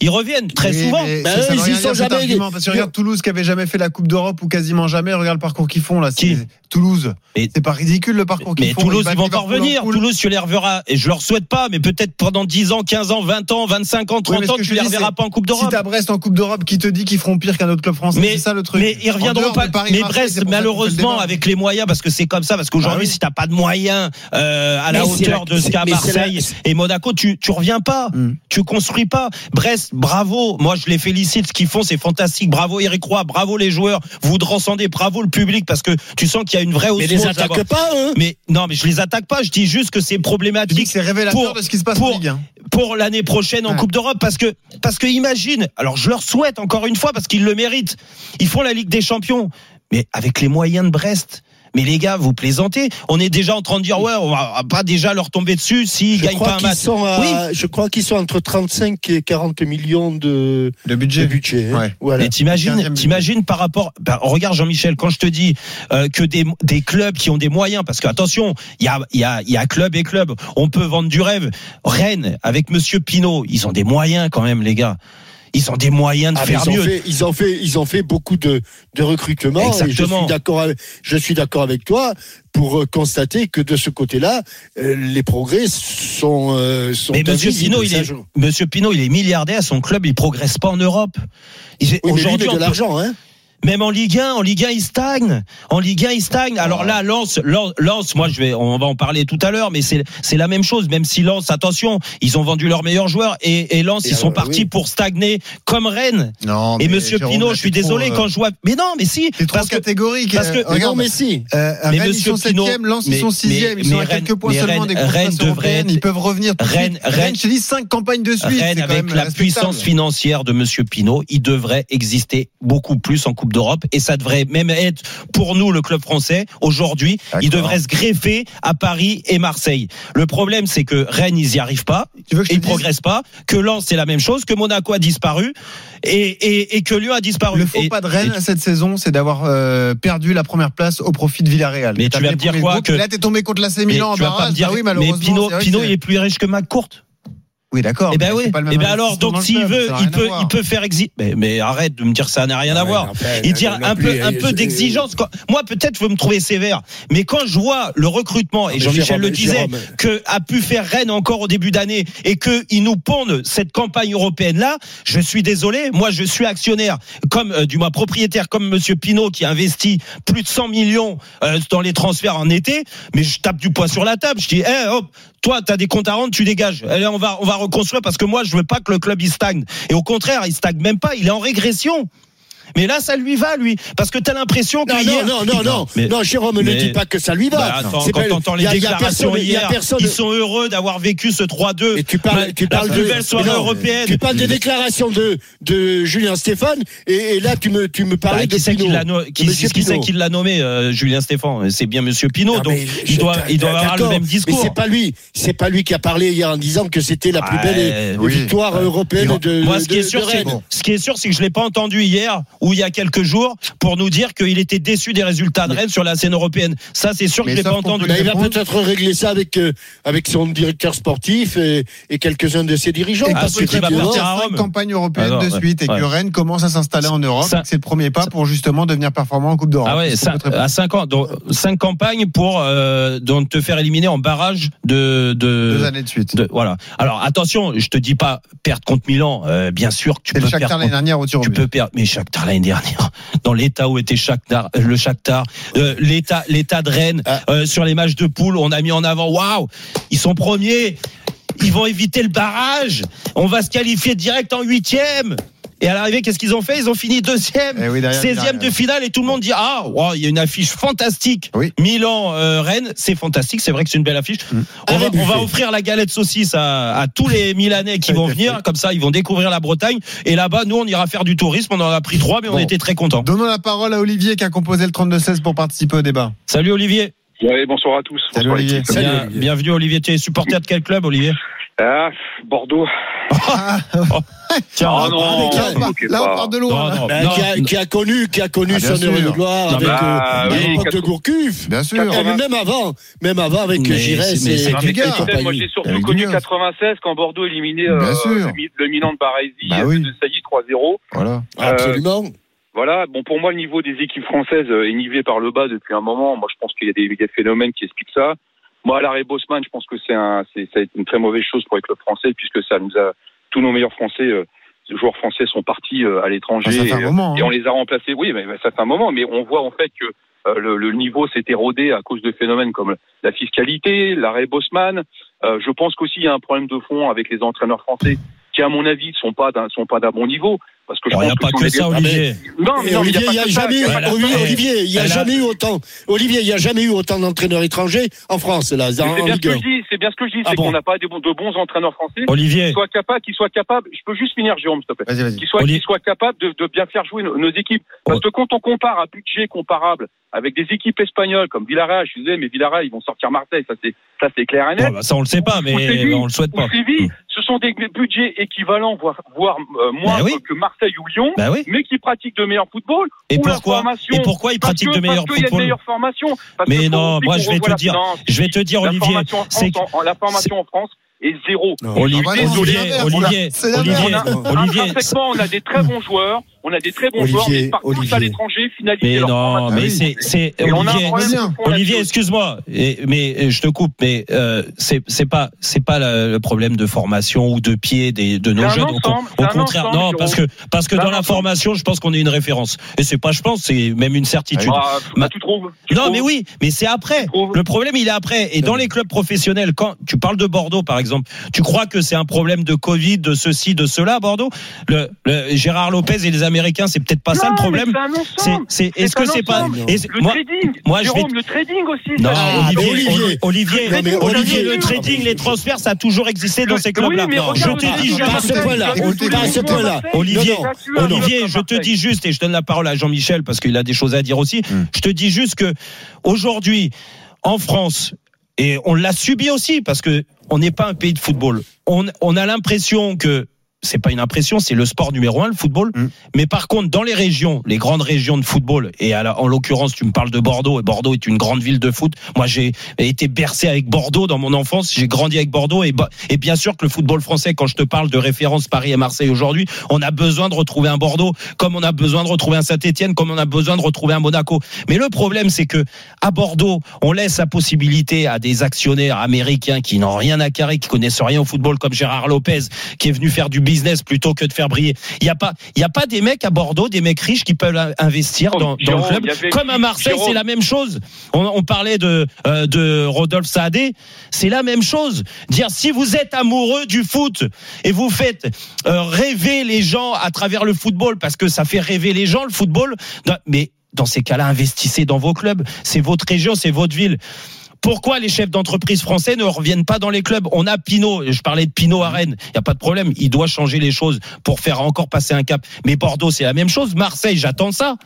Ils reviennent très souvent. mais Ben, ça, eux, ils y sont jamais- argument, parce que regarde Toulouse qui avait jamais fait la Coupe d'Europe ou quasiment jamais. Regarde le parcours qu'ils font là. Qui Toulouse. C'est pas ridicule le parcours qu'ils Mais font. Toulouse, ils vont pas revenir. Toulouse, tu les reverras. Et je leur souhaite pas, mais peut-être pendant 10 ans, 15 ans, 20 ans, 25 ans, Oui, 30 mais ce ans, tu les reverras pas en Coupe Si d'Europe. t'as Brest en Coupe d'Europe qui te dit qu'ils feront pire qu'un autre club français, Mais, c'est ça le truc. mais ils En reviendront pas. mais Brest, malheureusement, avec les moyens, parce que c'est comme ça, parce qu'aujourd'hui, Bah si t'as pas de moyens euh, à la Mais hauteur la- de ce qu'a mais Marseille et Monaco, tu tu reviens pas, Hmm. tu construis pas. Brest, bravo. Moi, je les félicite. Ce qu'ils font, c'est fantastique. Bravo Eric Roy, bravo les joueurs. Vous transcendez, bravo le public, parce que tu sens qu'il y a une vraie Mais osmose les attaque pas. Mais non, mais je les attaque pas. Je dis juste que c'est problématique que c'est révélateur pour- de ce qui se passe pour- en Ligue 1. pour l'année prochaine en Ouais. Coupe d'Europe parce que parce que imagine alors je leur souhaite encore une fois parce qu'ils le méritent ils font la Ligue des Champions mais avec les moyens de Brest mais les gars, vous plaisantez. On est déjà en train de dire ouais, on va pas déjà leur tomber dessus s'ils Je gagnent crois pas un qu'ils match. sont à- Oui. je crois qu'ils sont entre 35 et 40 millions de, De de budget. budget. hein. Ouais. Voilà. Mais t'imagines, 15e t'imagines par rapport, bah, regarde Jean-Michel, quand je te dis euh, que des, des clubs qui ont des moyens, parce que attention, il y a, il y a, il y a club et club, on peut vendre du rêve. Rennes avec Monsieur Pinot, ils ont des moyens quand même, les gars. Ils ont des moyens de Ah, faire ils, ont mieux. fait, ils ont fait, ils ont fait beaucoup de, de recrutements. Exactement. suis d'accord, avec- je suis d'accord avec toi pour euh, constater que de ce côté-là, euh, les progrès sont, euh, sont Mais Monsieur. Pinot, il est, Monsieur Pinot, il est milliardaire. Son club, il progresse pas en Europe. Il- Oui, Aujourd'hui, de l'argent, hein. Même en Ligue 1, en Ligue 1, il stagne. En Ligue 1, il stagne. Alors là, Lens, Lens, Lens, moi, je vais, on va en parler tout à l'heure, mais c'est, c'est la même chose. Même si Lens, attention, ils ont vendu leurs meilleurs joueurs et, et Lens, Et ils sont euh, partis oui. pour stagner comme Rennes. Non, Et Monsieur Jérôme, Pinot, je suis désolé euh, quand je vois. Mais non, mais si. T'es trop que- catégorique. parce que- euh, Mais regarde, mais si. euh, Mais Rennes, ils sont Pinot- 7 Lens, ils sont 6 mais- ils sont à quelques points seulement Rennes- des Rennes devrait Ils peuvent revenir Rennes-. Rennes, Rennes- je dis 5 campagnes de suite. Rennes, c'est avec la puissance financière de Monsieur Pinot, il devrait exister beaucoup plus en Coupe d'Europe et ça devrait même être pour nous le club français aujourd'hui. Il devrait se greffer à Paris et Marseille. Le problème, c'est que Rennes, ils y arrivent pas, Tu veux que ils progressent pas. Que Lens, c'est la même chose. Que Monaco a disparu et, et, et que Lyon a disparu. Le faux Et- pas de Rennes et- cette saison, c'est d'avoir euh, perdu la première place au profit de Villarreal. Mais tu vas me dire quoi, que- Là, t'es tombé contre l'AC mais Milan en barrage. dire, Ah oui, mais malheureusement. Vrai que Pinot, c'est- il est plus riche que McCourt. Oui, d'accord. Eh ben oui. Eh ben alors, donc s'il veut, il à peut, il peut faire exi. Mais, mais arrête de me dire ça n'a rien à Ouais, voir. Il euh, dit non un plus, peu, un euh, peu euh, d'exigence. Moi, peut-être, vous me trouvez sévère, mais quand je vois le recrutement et mais Jean-Michel le disait, Jérôme. que a pu faire Rennes encore au début d'année et que ils nous pondent cette campagne européenne là, je suis désolé. Moi, je suis actionnaire, comme euh, du moins propriétaire, comme Monsieur Pinot qui a investi plus de 100 millions euh, dans les transferts en été, mais je tape du poing sur la table. Je dis, eh, hop, toi, t'as des comptes à rendre, tu dégages. Allez, on va, on va reconstruire parce que moi, je veux pas que le club il stagne. Et au contraire, il stagne même pas. Il est en régression. Mais là, ça lui va, lui. Parce que t'as l'impression que Non, hier- non, non, non, non, Mais- non, Jérôme, ne mais- dis pas que ça lui va. Bah, attends, C'est quand pas- t'entends les y a- il y a déclarations personne- il y a hier, personne- ils sont heureux d'avoir vécu ce 3-2. Et tu parles, La- tu parles la plus de, belle soirée non, européenne. Tu parles des déclarations de, de Julien Stéphane et, et là tu me, tu me Bah, parlais de qui c'est qui Pinot. l'a no- De qui, c'est qui l'a nommé euh, Julien Stéphane? C'est bien Monsieur Pinot, Non, donc mais il doit, il doit avoir le même Mais discours. c'est pas lui, c'est pas lui qui a parlé hier en disant que c'était la plus belle victoire européenne de, Moi, ce qui est sûr, c'est que je l'ai pas entendu hier ou il y a quelques jours pour nous dire qu'il était déçu des résultats de Rennes sur la scène européenne. Ça, c'est sûr que je l'ai pas entendu. Bah, il va peut-être régler ça avec, euh, avec son directeur sportif et, et quelques-uns de ses dirigeants. Et Ah, parce qu'il va partir à cinq Rome. campagnes européennes Alors, de ouais, suite et que ouais. Rennes commence à s'installer en Europe. C'est le premier pas pour justement devenir performant en Coupe d'Europe. Ah ouais, à 5 ans, donc, cinq campagnes pour euh, donc te faire éliminer en barrage de de, Deux années de suite. de- voilà. Alors attention, je te dis pas perdre contre Milan, euh, bien sûr que tu peux perdre. l'année dernière au Tu peux perdre, mais Shakhtar l'année dernière, dans l'état où était Shakhtar, euh, le Shakhtar, euh, l'état, l'état de Rennes, Ah. euh, sur les matchs de poule, on a mis en avant, waouh, ils sont premiers, ils vont éviter le barrage, on va se qualifier direct en huitième. Et à l'arrivée, qu'est-ce qu'ils ont fait? Ils ont fini deuxième, Eh oui, derrière, 16e derrière. de finale, et tout le monde dit ah, wow, il y a une affiche fantastique. Oui. Milan, euh, Rennes, c'est fantastique, c'est vrai que c'est une belle affiche. Mm. On, va, on offrir la galette saucisse à, à tous les Milanais qui vont venir, comme ça ils vont découvrir la Bretagne. Et là-bas, nous, on ira faire du tourisme. On en a pris trois, mais on était très contents. Donnons la parole à Olivier qui a composé le 32-16 pour participer au débat. Salut Olivier. Oui, bonsoir à tous. Salut Bonsoir, Olivier. Salut, Bien- Olivier. bienvenue Olivier. Tu es supporter de quel club, Olivier? Ah, Bordeaux. Tiens, Ah non, Là, on là, on part de loin. Non, non. Bah, qui, a, qui a connu, qui a connu Ah, son heure de gloire Non, avec mais- euh, oui, l'époque de Gourcuff. Bien sûr. Et même avant, même avant avec Giresse et, Non, moi j'ai surtout Avec connu du gars. 96 quand Bordeaux éliminait euh, le, Mi- le Milan de Baresi Bah euh, oui. de Sailly 3-0. Voilà. Absolument. Voilà, bon pour moi le niveau des équipes françaises euh, est nivelé par le bas depuis un moment. Moi je pense qu'il y a des, des phénomènes qui expliquent ça. Moi l'arrêt Bosman, je pense que c'est un, c'est, ça a été une très mauvaise chose pour les clubs français puisque ça nous a tous nos meilleurs français, euh, joueurs français sont partis euh, à l'étranger. Ah, un et, moment. et hein. on les a remplacés. Oui, mais ça fait un moment, mais on voit en fait que euh, le, le niveau s'est érodé à cause de phénomènes comme la fiscalité, l'arrêt Bosman. Euh, je pense qu'aussi il y a un problème de fond avec les entraîneurs français qui, à mon avis, ne sont pas d'un sont pas d'un bon niveau. Parce que je Il n'y a pense pas que ça, Olivier. Non, mais Et non, mais Olivier, il n'y a pas que ça. jamais a Olivier, Olivier, il y jamais eu autant, Olivier, il y a jamais eu autant d'entraîneurs étrangers en France, là, Mais en, C'est en bien ce Ligue que 1. je dis, c'est bien ce que je dis, Ah c'est bon qu'on n'a pas bons- de bons entraîneurs français Olivier. qui soient capables, qui soient capables. Je peux juste finir, Jérôme, s'il te plaît. Vas-y, vas-y. Qui soient, Oli- qui soient capables de, de bien faire jouer nos, nos équipes. Parce Oh. que quand on compare à budget comparable avec des équipes espagnoles comme Villarreal, je désolé, mais Villarreal, ils vont sortir Marseille, ça c'est, ça c'est clair et net. Bah, ça, on le sait pas, mais on le souhaite ou pas. Séville, ce sont des budgets équivalents, voire, voire euh, moins Ben oui. que Marseille ou Lyon, Bah oui. mais qui pratiquent de meilleurs football. Et pourquoi? Et pourquoi ils pratiquent que- de meilleurs parce qu'il y a de football? meilleures formations. Parce Mais non, moi, je vais te dire- je vais te dire, la Olivier, formation en c'est France, en- la formation en France est zéro. Non. Olivier, bah Olivier. Olivier. Olivier, on a des très bons joueurs, on a des très bons Olivier, joueurs, mais ils partent tous Olivier. à l'étranger, finaliser Mais leur non, formation. mais oui. c'est, Olivier, Olivier, excuse-moi, et- mais euh, je te coupe, mais euh, c'est c'est pas c'est pas le, le problème de formation ou de pied des, de nos jeunes. Au, ensemble, au contraire, ensemble, non, parce que parce que dans la formation, je pense qu'on est une référence. Et c'est pas, je pense, c'est même une certitude. Ah, Ma- tu trouves tu Non, trouves mais oui, mais c'est après. Le problème, il est après. Et dans les clubs professionnels, quand tu parles de Bordeaux, par exemple, tu crois que c'est un problème de Covid, de ceci, de cela, Bordeaux? Le, le- Gérard Lopez et les Américains, c'est peut-être pas ça Non, le mais problème. c'est c'est, est-ce que c'est pas, Le moi, trading, moi, je vais Jérôme, le trading aussi. non, ça- Ah, Olivier, Olivier. Olivier, Non, mais Olivier, Olivier, le trading, les transferts, ça a toujours existé dans ces clubs-là. Oui, je te dis, regarde, pas à ce point-là. Écoutez, Pas à ce point-là. Olivier, Olivier, je te dis juste, et je donne la parole à Jean-Michel parce qu'il a des choses à dire aussi. Hmm. Je te dis juste que aujourd'hui, en France, et on l'a subi aussi parce que on n'est pas un pays de football. On, on a l'impression que c'est pas une impression, c'est le sport numéro un, le football. Mm. Mais par contre, dans les régions, les grandes régions de football, et à la- en l'occurrence, tu me parles de Bordeaux, et Bordeaux est une grande ville de foot. Moi, j'ai été bercé avec Bordeaux dans mon enfance, j'ai grandi avec Bordeaux, et, et bien sûr que le football français, quand je te parle de référence Paris et Marseille aujourd'hui, on a besoin de retrouver un Bordeaux, comme on a besoin de retrouver un Saint-Etienne, comme on a besoin de retrouver un Monaco. Mais le problème, c'est que à Bordeaux, on laisse la possibilité à des actionnaires américains qui n'ont rien à carrer, qui connaissent rien au football, comme Gérard Lopez, qui est venu faire du business plutôt que de faire briller. Il y a pas, il y a pas des mecs à Bordeaux, des mecs riches qui peuvent in- investir dans, dans le club. avait- Comme à Marseille, c'est la même chose. On, on parlait de euh, de Rodolphe Saadé, c'est la même chose. Dire si vous êtes amoureux du foot et vous faites euh, rêver les gens à travers le football parce que ça fait rêver les gens le football, mais dans ces cas-là, investissez dans vos clubs. C'est votre région, c'est votre ville. Pourquoi les chefs d'entreprise français ne reviennent pas dans les clubs? On a Pinot, je parlais de Pinot à Rennes, il n'y a pas de problème, il doit changer les choses pour faire encore passer un cap. Mais Bordeaux, c'est la même chose. Marseille, j'attends ça.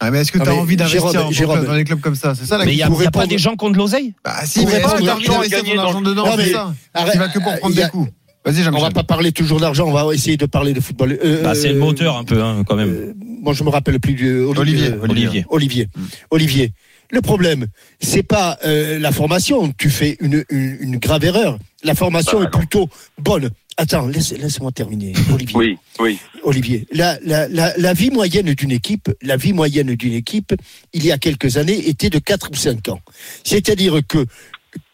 Ah, mais est-ce que Non, tu as mais envie d'investir dans les clubs comme ça? C'est ça la Mais il n'y a, y a pas des gens qui ont de l'oseille? Bah si, mais est-ce que il l'argent, son dans argent dedans, Non, c'est mais ça arrête, Tu vas que pour prendre y a- des coups. On va pas parler toujours d'argent, on va essayer de parler de football. Euh, bah, C'est le euh, moteur un peu, hein, quand même. euh, moi, je me rappelle plus du Olivier, euh, Olivier. Olivier. Olivier. Le problème, c'est pas euh, la formation. Tu fais une, une, une grave erreur. La formation Bah, est plutôt bonne. Attends, laisse, laisse-moi terminer, Olivier. Oui, oui. Olivier, la, la, la, la vie moyenne d'une équipe, la vie moyenne d'une équipe, il y a quelques années, était de 4 ou 5 ans. C'est-à-dire que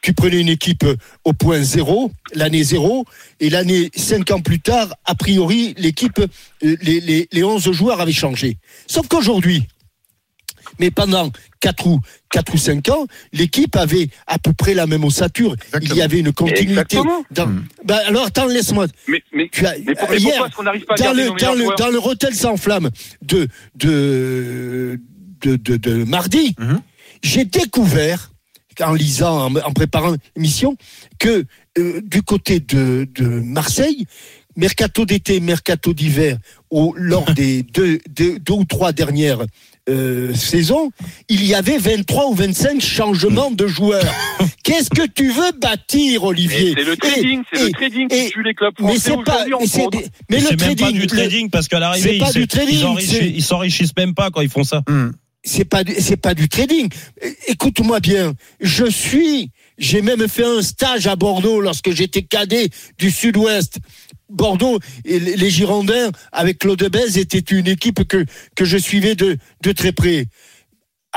tu prenais une équipe au point zéro, l'année zéro, et l'année 5 ans plus tard, a priori, l'équipe, les, les, les 11 joueurs avaient changé. Sauf qu'aujourd'hui, mais pendant 4 ou, 4 ou 5 ans, l'équipe avait à peu près la même ossature. Il y avait une continuité. Dans... Hmm. Ben alors, attends, laisse-moi. Mais, mais, Tu as, mais, pour- mais hier, pourquoi est-ce qu'on n'arrive pas à dans le, dans, le, dans le Rotel sans flamme de, de, de, de, de mardi, Mhm. j'ai découvert, en lisant, en, en préparant l'émission, que euh, du côté de, de Marseille, mercato d'été, mercato d'hiver, au- lors des deux, deux, deux ou trois dernières euh, saisons, il y avait 23 ou 25 changements de joueurs. Qu'est-ce que tu veux bâtir, Olivier C'est le trading, c'est le trading et- qui tue les clubs mais français c'est pas, mais des- mais le c'est même trading, pas du trading parce qu'à l'arrivée, ils, trading, s'enrichissent même pas quand ils font ça. Hmm. c'est pas du- c'est pas du trading. Écoute-moi bien, je suis, j'ai même fait un stage à Bordeaux lorsque j'étais cadet du Sud-Ouest. Bordeaux et les Girondins avec Claude Bèze était une équipe que que je suivais de de très près.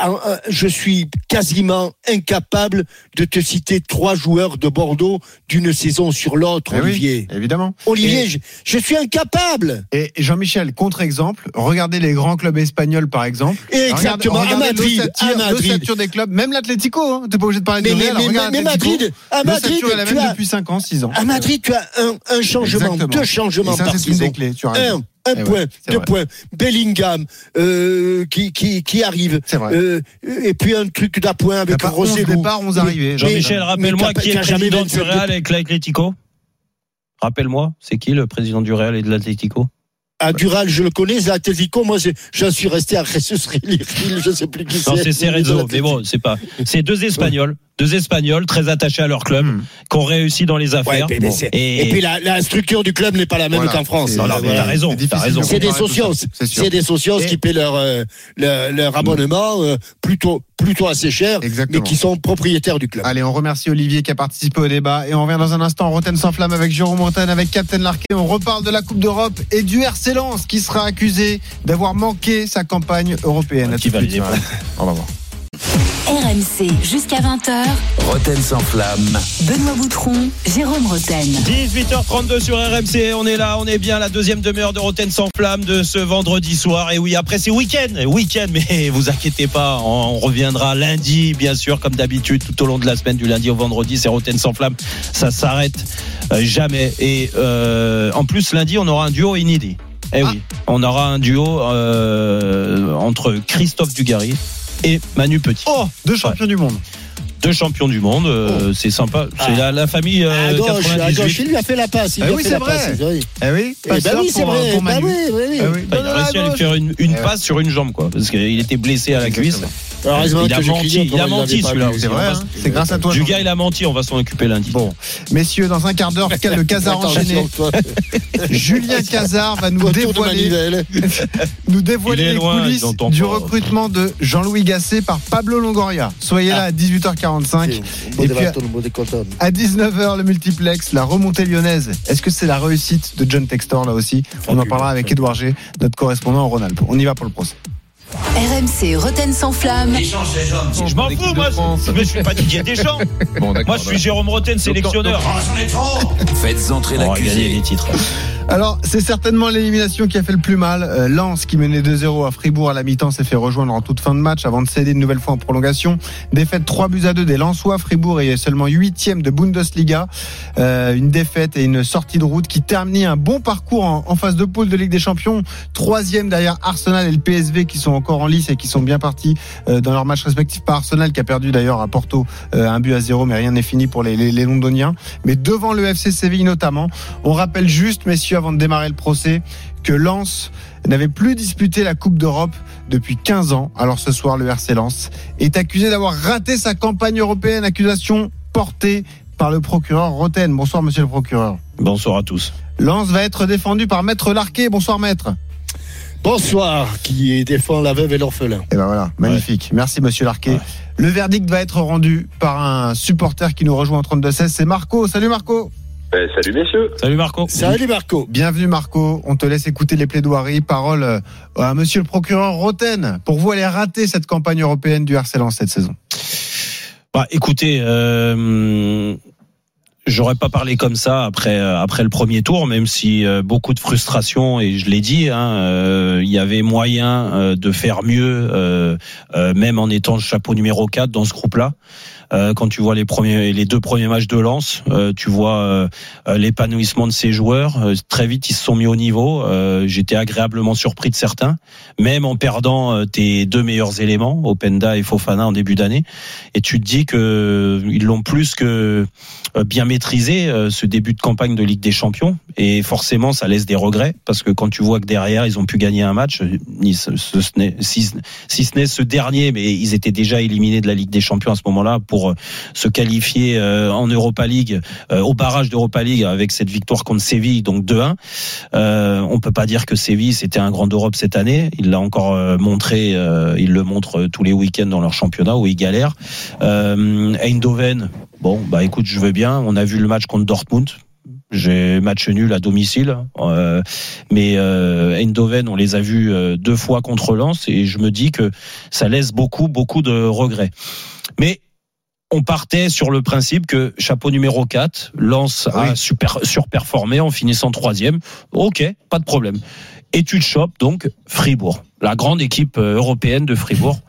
Ah, ah, Je suis quasiment incapable de te citer trois joueurs de Bordeaux d'une saison sur l'autre, Eh oui, Olivier. évidemment. Olivier, je, je suis incapable. Et Jean-Michel, contre-exemple, regardez les grands clubs espagnols par exemple. Exactement, à Regardez Madrid, l'ossature- à Madrid. des clubs, même l'Atlético, hein, t'es pas obligé de parler Mais, de mais, Real. mais, mais l'Atlético, Madrid, à Madrid, est la tu même as, depuis 5 ans, 6 ans. à Madrid, tu as un, un changement, Exactement. deux changements Et ça, par saison. clés, tu as raison. Un, un Eh point, deux vrai. points. Bellingham euh, qui, qui, qui arrive. C'est vrai. Euh, et puis un truc d'appoint avec pas 11 Rosselló. départs, 11 Mais- arrivées. Jean-Michel, rappelle-moi qui est jamais président du 27 Real avec l'Atlético. Rappelle-moi, c'est qui le président du Real et de l'Atlético À Dural, je le connais. L'Atlético, moi, je- j'en suis resté à Jesus je sais plus qui c'est. Non, c'est Cerezo, mais bon, c'est pas. C'est deux Espagnols, deux Espagnols très attachés à leur club, Hmm. qui ont réussi dans les Ouais, affaires. et... puis la, la structure du club n'est pas la même Voilà, qu'en France. c'est- Non, non, mais Voilà. t'as raison, C'est difficile t'as raison. de C'est des socios, c'est des socios Et- qui paient leur, euh, leur, leur abonnement euh, plutôt, plutôt assez cher, Exactement. mais qui sont propriétaires du club. Allez, on remercie Olivier qui a participé au débat et on revient dans un instant. Roten sans flamme avec Jérôme Roten, avec Captain Larquet. On reparle de la Coupe d'Europe et du RC Lens qui sera accusé d'avoir manqué sa campagne européenne. À Qui va les sur RMC. Jusqu'à 20h. Roten sans flamme. Benoît Boutron, Jérôme Roten. 18h32 sur RMC, on est là, on est bien la deuxième demi-heure de Roten sans flamme de ce vendredi soir. Et oui, après c'est week-end, week-end, mais vous inquiétez pas, on reviendra lundi, bien sûr, comme d'habitude, tout au long de la semaine, du lundi au vendredi, c'est Roten sans flamme, ça s'arrête euh, jamais. Et euh, en plus, lundi, on aura un duo inédit. Eh oui, on aura un duo euh, entre Christophe Dugarry et Manu Petit. Oh, deux champions du monde. Deux champions du monde, euh, c'est sympa. C'est Ah. la, la famille euh, à gauche, à 98. gauche, il lui a fait la passe. Il a oui, c'est la vrai. passe. oui. Eh oui, Eh ben oui, c'est pour, vrai. pour Bah oui, oui, oui. Ah oui. Il a réussi à lui faire une, Eh passe sur une jambe, quoi, parce qu'il était blessé à la cuisse. Il a menti, crié, il a menti, celui-là. C'est vrai, hein. c'est grâce à toi. Du gars, il a menti, on va s'en occuper lundi. Bon, messieurs, dans un quart d'heure, le Casar enchaîné. Julien Casar va nous dévoiler, nous Il dévoiler est les loin, coulisses du recrutement de Jean-Louis Gasset par Pablo Longoria. Soyez là à 18h45. C'est beau Et de puis. À 19h, le multiplex, la remontée lyonnaise. Est-ce que c'est la réussite de John Textor là aussi? On en parlera avec Edouard G, notre correspondant en Rhône-Alpes. On y va pour le procès. RMC Roten sans flamme. Je m'en fous, moi, je, mais je suis pas Didier Deschamps. Moi, je suis Jérôme Roten, sélectionneur. Faites entrer gagner l'accusé. les titres. Alors, c'est certainement l'élimination qui a fait le plus mal. Euh, Lens, qui menait 2-0 à Fribourg à la mi-temps, s'est fait rejoindre en toute fin de match avant de céder une nouvelle fois en prolongation. Défaite 3 buts à 2 des Lensois. Fribourg est seulement 8 de Bundesliga. Euh, une défaite et une sortie de route qui termine un bon parcours en, en phase de poule de Ligue des Champions. Troisième derrière Arsenal et le PSV qui sont encore en lice et qui sont bien partis euh, dans leur match respectif. Pas Arsenal qui a perdu d'ailleurs à Porto euh, un but à 0, mais rien n'est fini pour les, les, les Londoniens. Mais devant le FC Séville notamment. On rappelle juste, messieurs, avant de démarrer le procès, que Lens n'avait plus disputé la Coupe d'Europe depuis 15 ans. Alors ce soir, le RC Lens est accusé d'avoir raté sa campagne européenne, accusation portée par le procureur Roten. Bonsoir, monsieur le procureur. Bonsoir à tous. Lens va être défendu par Maître Larquet. Bonsoir, Maître. Bonsoir, qui défend la veuve et l'orphelin. Et ben voilà, magnifique. Merci, monsieur Larquet. Ouais. Le verdict va être rendu par un supporter qui nous rejoint en 32-16. C'est Marco. Salut, Marco. Eh, salut messieurs. Salut Marco. Salut Marco. Bienvenue Marco, on te laisse écouter les plaidoiries. Parole euh, à monsieur le procureur Roten. Pour vous, elle raté cette campagne européenne du RC Lens cette saison. Bah, écoutez, euh, j'aurais pas parlé comme ça après euh, après le premier tour, même si euh, beaucoup de frustration et je l'ai dit, hein, euh, il y avait moyen euh, de faire mieux, euh, euh, même en étant chapeau numéro 4 dans ce groupe-là. Quand tu vois les premiers, les deux premiers matchs de Lens, tu vois l'épanouissement de ces joueurs. Très vite, ils se sont mis au niveau. J'étais agréablement surpris de certains, même en perdant tes deux meilleurs éléments, Openda et Fofana en début d'année. Et tu te dis que ils l'ont plus que bien maîtrisé euh, ce début de campagne de Ligue des Champions. Et forcément, ça laisse des regrets parce que quand tu vois que derrière, ils ont pu gagner un match, euh, si, ce n'est ce dernier, mais ils étaient déjà éliminés de la Ligue des Champions à ce moment-là pour euh, se qualifier en Europa League, au barrage d'Europa League avec cette victoire contre Séville, donc 2-1. Euh, on peut pas dire que Séville c'était un grand d'Europe cette année. Il l'a encore montré, il le montre tous les week-ends dans leur championnat où ils galèrent. Euh, Eindhoven, bon bah écoute, je veux bien. On a vu le match contre Dortmund. J'ai match nul à domicile, euh, mais euh, Eindhoven, on les a vus euh, deux fois contre Lens et je me dis que ça laisse beaucoup, beaucoup de regrets. Mais on partait sur le principe que chapeau numéro 4, Lens a super, surperformé en finissant troisième. Ok, pas de problème. Et tu te chopes donc Fribourg, la grande équipe euh, européenne de Fribourg,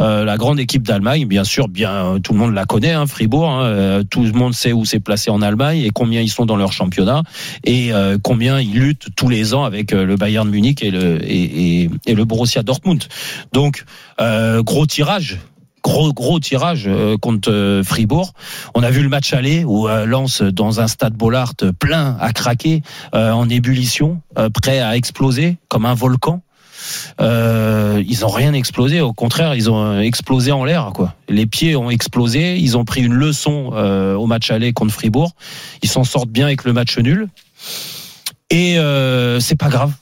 euh, la grande équipe d'Allemagne, bien sûr, bien euh, tout le monde la connaît, hein, Fribourg. hein, euh, tout le monde sait où c'est placé en Allemagne et combien ils sont dans leur championnat et euh, combien ils luttent tous les ans avec le Bayern Munich et le et, et le Borussia Dortmund. Donc euh, gros tirage gros gros tirage euh, contre euh, Fribourg. On a vu le match aller où euh, Lens dans un stade Bollard plein à craquer, euh, en ébullition, euh, prêt à exploser comme un volcan. Euh, ils ont rien explosé, au contraire, ils ont euh, explosé en l'air. Les pieds ont explosé, ils ont pris une leçon euh, au match aller contre Fribourg. Ils s'en sortent bien avec le match nul. Et euh, c'est pas grave.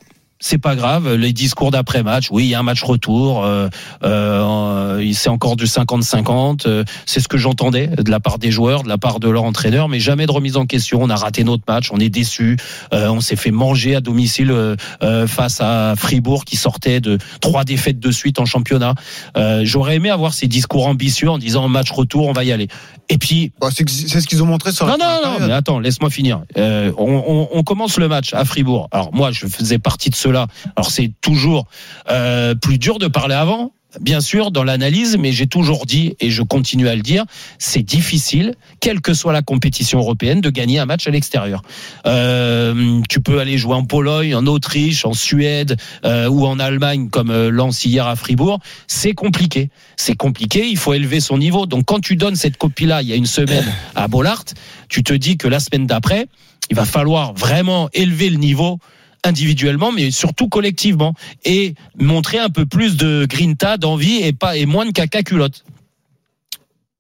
C'est pas grave. Les discours d'après match, oui, il y a un match retour. Euh, euh, c'est encore du 50-50. euh, c'est ce que j'entendais de la part des joueurs, de la part de leur entraîneur, mais jamais de remise en question. On a raté notre match, on est déçu. Euh, on s'est fait manger à domicile euh, euh, face à Fribourg qui sortait de trois défaites de suite en championnat. J'aurais aimé avoir ces discours ambitieux en disant match retour, on va y aller. Et puis Bon, c'est ce qu'ils ont montré sur la non, non, non, mais attends, laisse-moi finir. Euh, on, on- on commence le match à Fribourg. Alors moi, je faisais partie de ceux-là. Alors c'est toujours euh, plus dur de parler avant, bien sûr, dans l'analyse, mais j'ai toujours dit, et je continue à le dire, c'est difficile, quelle que soit la compétition européenne, de gagner un match à l'extérieur. Euh, tu peux aller jouer en Pologne, en Autriche, en Suède euh, ou en Allemagne, comme euh, Lens hier à Fribourg. C'est compliqué. C'est compliqué, il faut élever son niveau. Donc quand tu donnes cette copie-là il y a une semaine à Bollard, tu te dis que la semaine d'après, il va falloir vraiment élever le niveau individuellement, mais surtout collectivement, et montrer un peu plus de grinta, d'envie et pas et moins de caca culotte.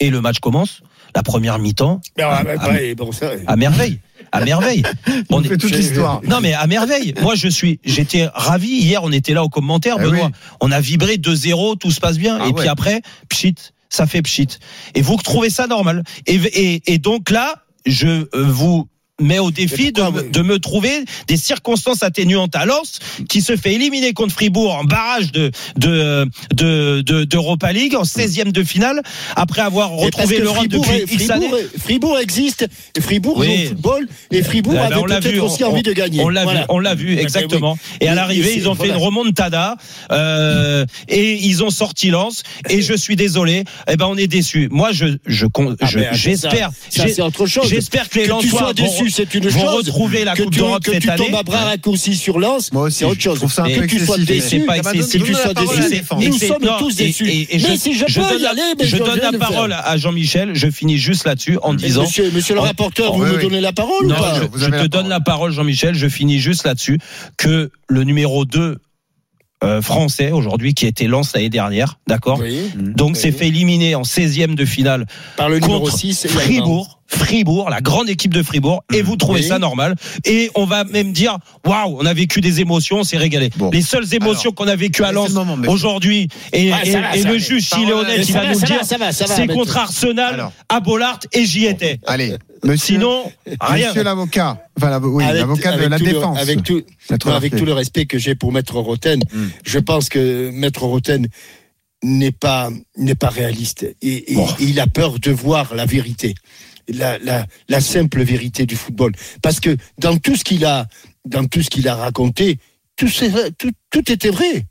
Et le match commence. La première mi-temps, à, bon, à merveille, à merveille. On fait est- toute l'histoire. non mais à merveille. Moi je suis, j'étais ravi hier. On était là au commentaire, Eh Benoît. oui. On a vibré 2-0, tout se passe bien. Ah et puis après, pchit, ça fait pchit. Et vous trouvez ça normal. Et, et, et donc là, je euh, vous met au défi de, me- de me trouver des circonstances atténuantes à Lens, qui se fait éliminer contre Fribourg en barrage de de de de- d'Europa League en 16e de finale après avoir retrouvé l'Europe Fribourg, depuis X années. Fribourg, Fribourg existe, et Fribourg Oui. joue au football, et Fribourg Eh ben, avait peut-être aussi on- envie de gagner. On l'a Voilà. vu, on l'a vu Eh ben exactement. oui. Et à l'arrivée, ils ont fait une remontada euh, et ils ont sorti Lens. Et je suis désolé. Eh ben, on est déçus. Moi, je je Ah, mais j'espère. Autre chose. J'espère que les Lensois déçu, c'est une chose. retrouver la que Coupe tu, d'Europe que cette tu année. tombes à bras raccourcis sur Lens, Moi aussi, c'est autre chose. que tu sois déçu, pas Donne- excessif. que tu sois la parole à déçu. Nous sommes tous déçus. Mais je- si je peux y aller, je donne la parole à Jean-Michel. Je finis juste là-dessus en disant. Monsieur, le rapporteur, vous oui, me oui. donnez la parole ou pas je, te donne la parole, Jean-Michel. Je finis juste là-dessus que le numéro 2 euh, français aujourd'hui, qui était Lens l'année dernière, d'accord Oui. Donc Oui. s'est fait éliminer en 16e de finale Par le numéro contre 6, Fribourg. Fribourg, la grande équipe de Fribourg, et vous trouvez Oui. ça normal. Et on va même dire, waouh, on a vécu des émotions, on s'est régalé. Bon. Les seules émotions qu'on a vécues à Lens aujourd'hui, et, ça et- va, et ça le va. juge, s'il est honnête, il va va, nous dire, c'est contre Arsenal, Alors. à Bollard, et j'y étais. Allez, monsieur, Sinon, rien. monsieur l'avocat, enfin, oui, l'avocat de la tout le- défense. avec tout, Maître non, avec Larquet. tout le respect que j'ai pour Maître Roten, Hmm. je pense que Maître Roten n'est pas n'est pas réaliste et, et- Bon. et il a peur de voir la vérité, la, la, la simple vérité du football. Parce que dans tout ce qu'il a dans tout ce qu'il a raconté, tout, tout, tout était vrai.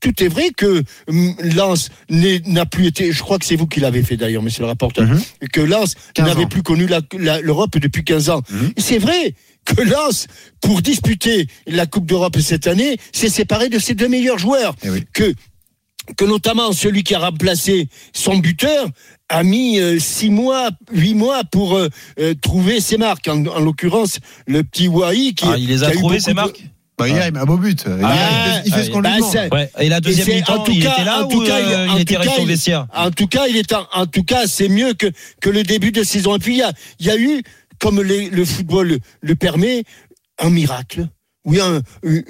Tout est vrai que hum, Lens n'a plus été. Je crois que c'est vous qui l'avez fait d'ailleurs, Monsieur le rapporteur. Mhm. Que Lens 15 n'avait plus connu l'Europe depuis 15 ans. Mhm. C'est vrai que Lens, pour disputer la Coupe d'Europe cette année, s'est séparé de ses deux meilleurs joueurs. Eh oui. Que, que notamment celui qui a remplacé son buteur a mis euh, six mois, huit mois pour euh, euh, trouver ses marques. En, en l'occurrence, le petit Wai qui, Ah, il les a eu trouvés, beaucoup ces de- marques Bah, il met un beau but. Il, Ah, il fait ce qu'on lui bah, demande. c'est- Ouais. Et la deuxième mi-temps, en tout il cas- était là en tout ou cas, euh, en il était resté au il- vestiaire? En tout cas, il est en, en tout cas, c'est mieux que que le début de saison. Et puis il y a, il y a eu, comme les- le football le, le permet, un miracle. Oui, un,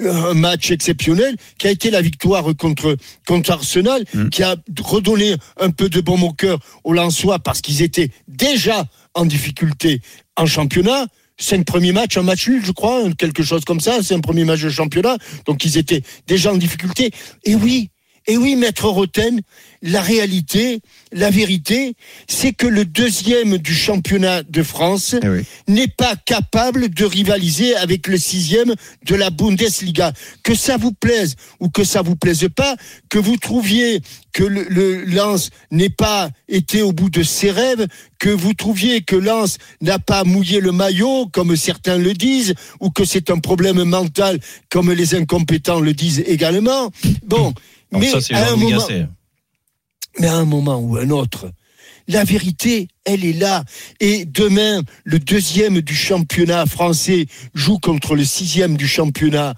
un match exceptionnel qui a été la victoire contre contre Arsenal, Mm. qui a redonné un peu de bon au cœur aux Lensois parce qu'ils étaient déjà en difficulté en championnat. Cinq premiers matchs, un match nul, je crois, quelque chose comme ça. C'est un premier match de championnat, donc ils étaient déjà en difficulté. Et oui, et oui, maître Roten, la réalité, la vérité, c'est que le deuxième du championnat de France Eh oui. n'est pas capable de rivaliser avec le sixième de la Bundesliga. Que ça vous plaise ou que ça vous plaise pas, que vous trouviez que le, le Lens n'ait pas été au bout de ses rêves, que vous trouviez que Lens n'a pas mouillé le maillot, comme certains le disent, ou que c'est un problème mental, comme les incompétents le disent également. Bon, Donc mais ça, c'est à un moment, mais à un moment ou un autre, la vérité, elle est là. Et demain, le deuxième du championnat français joue contre le sixième du championnat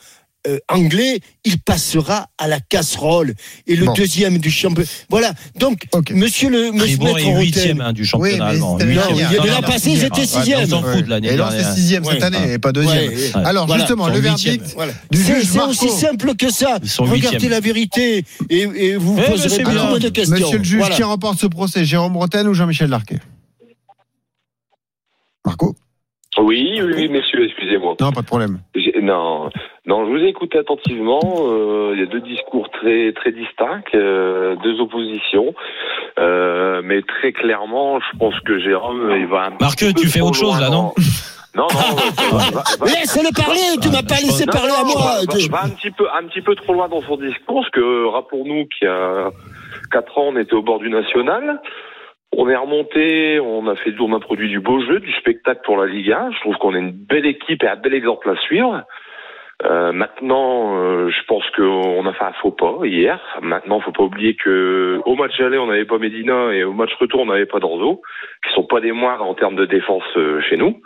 euh, anglais, il passera à la casserole. Et le Bon. deuxième du championnat. Voilà. Donc, monsieur le monsieur Fribourg Maître est huitième hein, du championnat Oui, allemand. c'était l'année Huitième. dernière. il y a Non, de la non, passée, ils étaient Ouais, sixième. Et là, c'est sixième cette Ouais. année, et pas deuxième. Alors, voilà. justement, le verdict C'est aussi simple que ça. Regardez la vérité et, et vous Eh, poserez beaucoup moins de questions. Monsieur le juge, Voilà. qui remporte ce procès Jérôme Bretagne ou Jean-Michel Larquet? Marco Oui, oui, oui, messieurs, excusez-moi. Non, pas de problème. Non, non, je vous ai écouté attentivement. euh, Il y a deux discours très très distincts, euh, deux oppositions, euh, mais très clairement, je pense que Jérôme, il va. un Marc, petit peu tu fais autre chose, là, non Non, non. va- Laisse-le parler, tu m'as pas laissé non, parler à non, moi. va- va- va un petit peu, un petit peu trop loin dans son discours, parce que rappelons-nous qu'il y a quatre ans, on était au bord du national. On est remonté, on a fait, on a produit du beau jeu, du spectacle pour la Ligue 1. Je trouve qu'on est une belle équipe et un bel exemple à suivre. Euh, maintenant, euh, je pense qu'on a fait un faux pas hier. Maintenant, faut pas oublier que au match aller, on n'avait pas Medina et au match retour, on n'avait pas Dorzo, qui sont pas des moindres en termes de défense euh, chez nous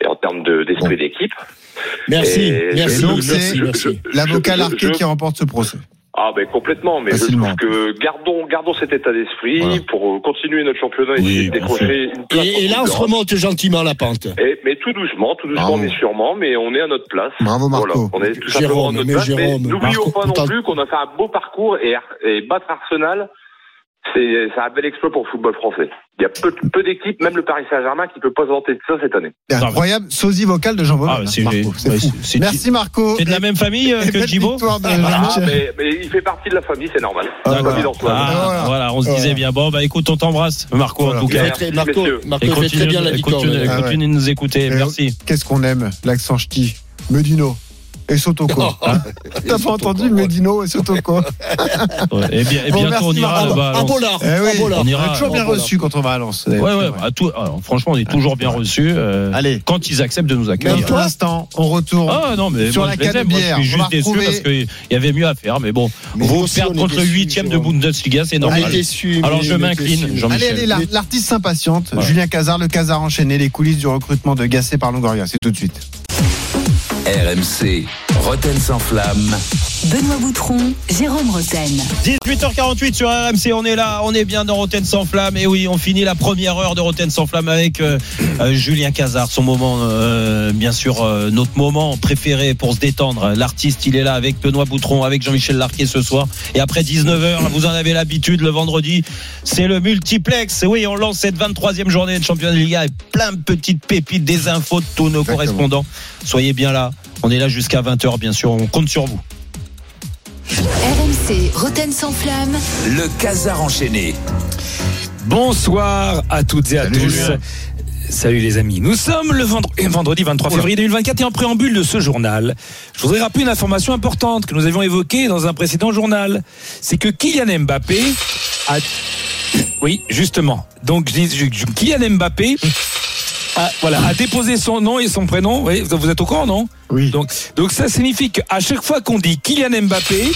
et en termes de- d'esprit d'équipe. Merci, Et merci, donc, merci, c'est- merci. L'avocat Larquet je- qui remporte ce procès. Ah ben complètement, mais Facilement. je trouve que gardons gardons cet état d'esprit Voilà. pour euh, continuer notre championnat et Oui, décrocher une place. Et, et là, on se remonte gentiment la pente. Et- mais tout doucement, tout doucement, Bravo. mais sûrement, mais on est à notre place. Bravo, Marco. Voilà, on est tout simplement à notre mais place. Jérôme, mais n'oublions pas non plus qu'on a fait un beau parcours et, et battre Arsenal, c'est c'est un bel exploit pour le football français. Il y a peu, peu d'équipes, même le Paris Saint-Germain, qui peut pas se vanter de ça cette année. C'est incroyable, sosie vocal de Jean Baume. Ah, c'est- Marco, c'est ouais, fou. c'est- c'est- Merci Marco. C'est de la même famille euh, Et que victoire de Ah, Jean-Michel. mais, mais il fait partie de la famille, c'est normal. Ah, voilà. d'Antoine. Ah, Voilà. voilà. on se disait bien. Bon, bah écoute, on t'embrasse, Marco, Voilà. en tout cas. très- Marco. Marco Et fait très bien la continue, Ah ouais. continue de nous écouter. Et Merci. Qu'est-ce qu'on aime L'accent ch'ti. Medino. Et Sotoko. Hein T'as pas entendu Medino et Sotoko Ouais, Et, bien, et Bon, bientôt, merci, on ira là-bas. à Eh oui. On On ira. est toujours bien reçu quand on va à Lens. Ouais, ouais, bah, tout- alors, franchement, on est toujours bien reçus. euh, Allez. Quand ils acceptent de nous accueillir. un instant, on retourne. Ah non, mais Sur moi, la je aime. Moi, bière, je suis juste déçu retrouver- parce qu'il y avait mieux à faire. Mais bon, Mais vous perdre contre le déçus, huitième de Jérôme. Bundesliga, c'est normal. Alors je m'incline. Allez, allez, la- l'artiste s'impatiente. Julien Cazard, le Cazard enchaîné, les coulisses du recrutement de Gassé par Longoria. C'est tout de suite. RMC, Roten sans flamme. Benoît Boutron, Jérôme Roten. 18h48 sur RMC, on est là, on est bien dans Roten sans flamme. Et oui, on finit la première heure de Roten sans flamme avec euh, euh, Julien Cazard, son moment, euh, bien sûr, euh, notre moment préféré pour se détendre. L'artiste, il est là avec Benoît Boutron, avec Jean-Michel Larquet ce soir. Et après 19h, vous en avez l'habitude, le vendredi, c'est le multiplex. Et oui, on lance cette 23e journée de championnat de Liga et plein de petites pépites, des infos de tous nos Exactement. correspondants. Soyez bien là. On est là jusqu'à 20h, bien sûr. On compte sur vous. RMC, Roten sans flamme. Le casar enchaîné. Bonsoir à toutes et à Salut, tous. Julien. Salut les amis. Nous sommes le vendre- vendredi 23 février 2024 et en préambule de ce journal, je voudrais rappeler une information importante que nous avions évoquée dans un précédent journal. C'est que Kylian Mbappé a... Oui, justement. Donc, je dis, je- je- Kylian Mbappé a, voilà, a déposé son nom et son prénom. Oui, vous êtes au courant, non Oui. donc, donc ça signifie qu'à chaque fois qu'on dit Kylian Mbappé,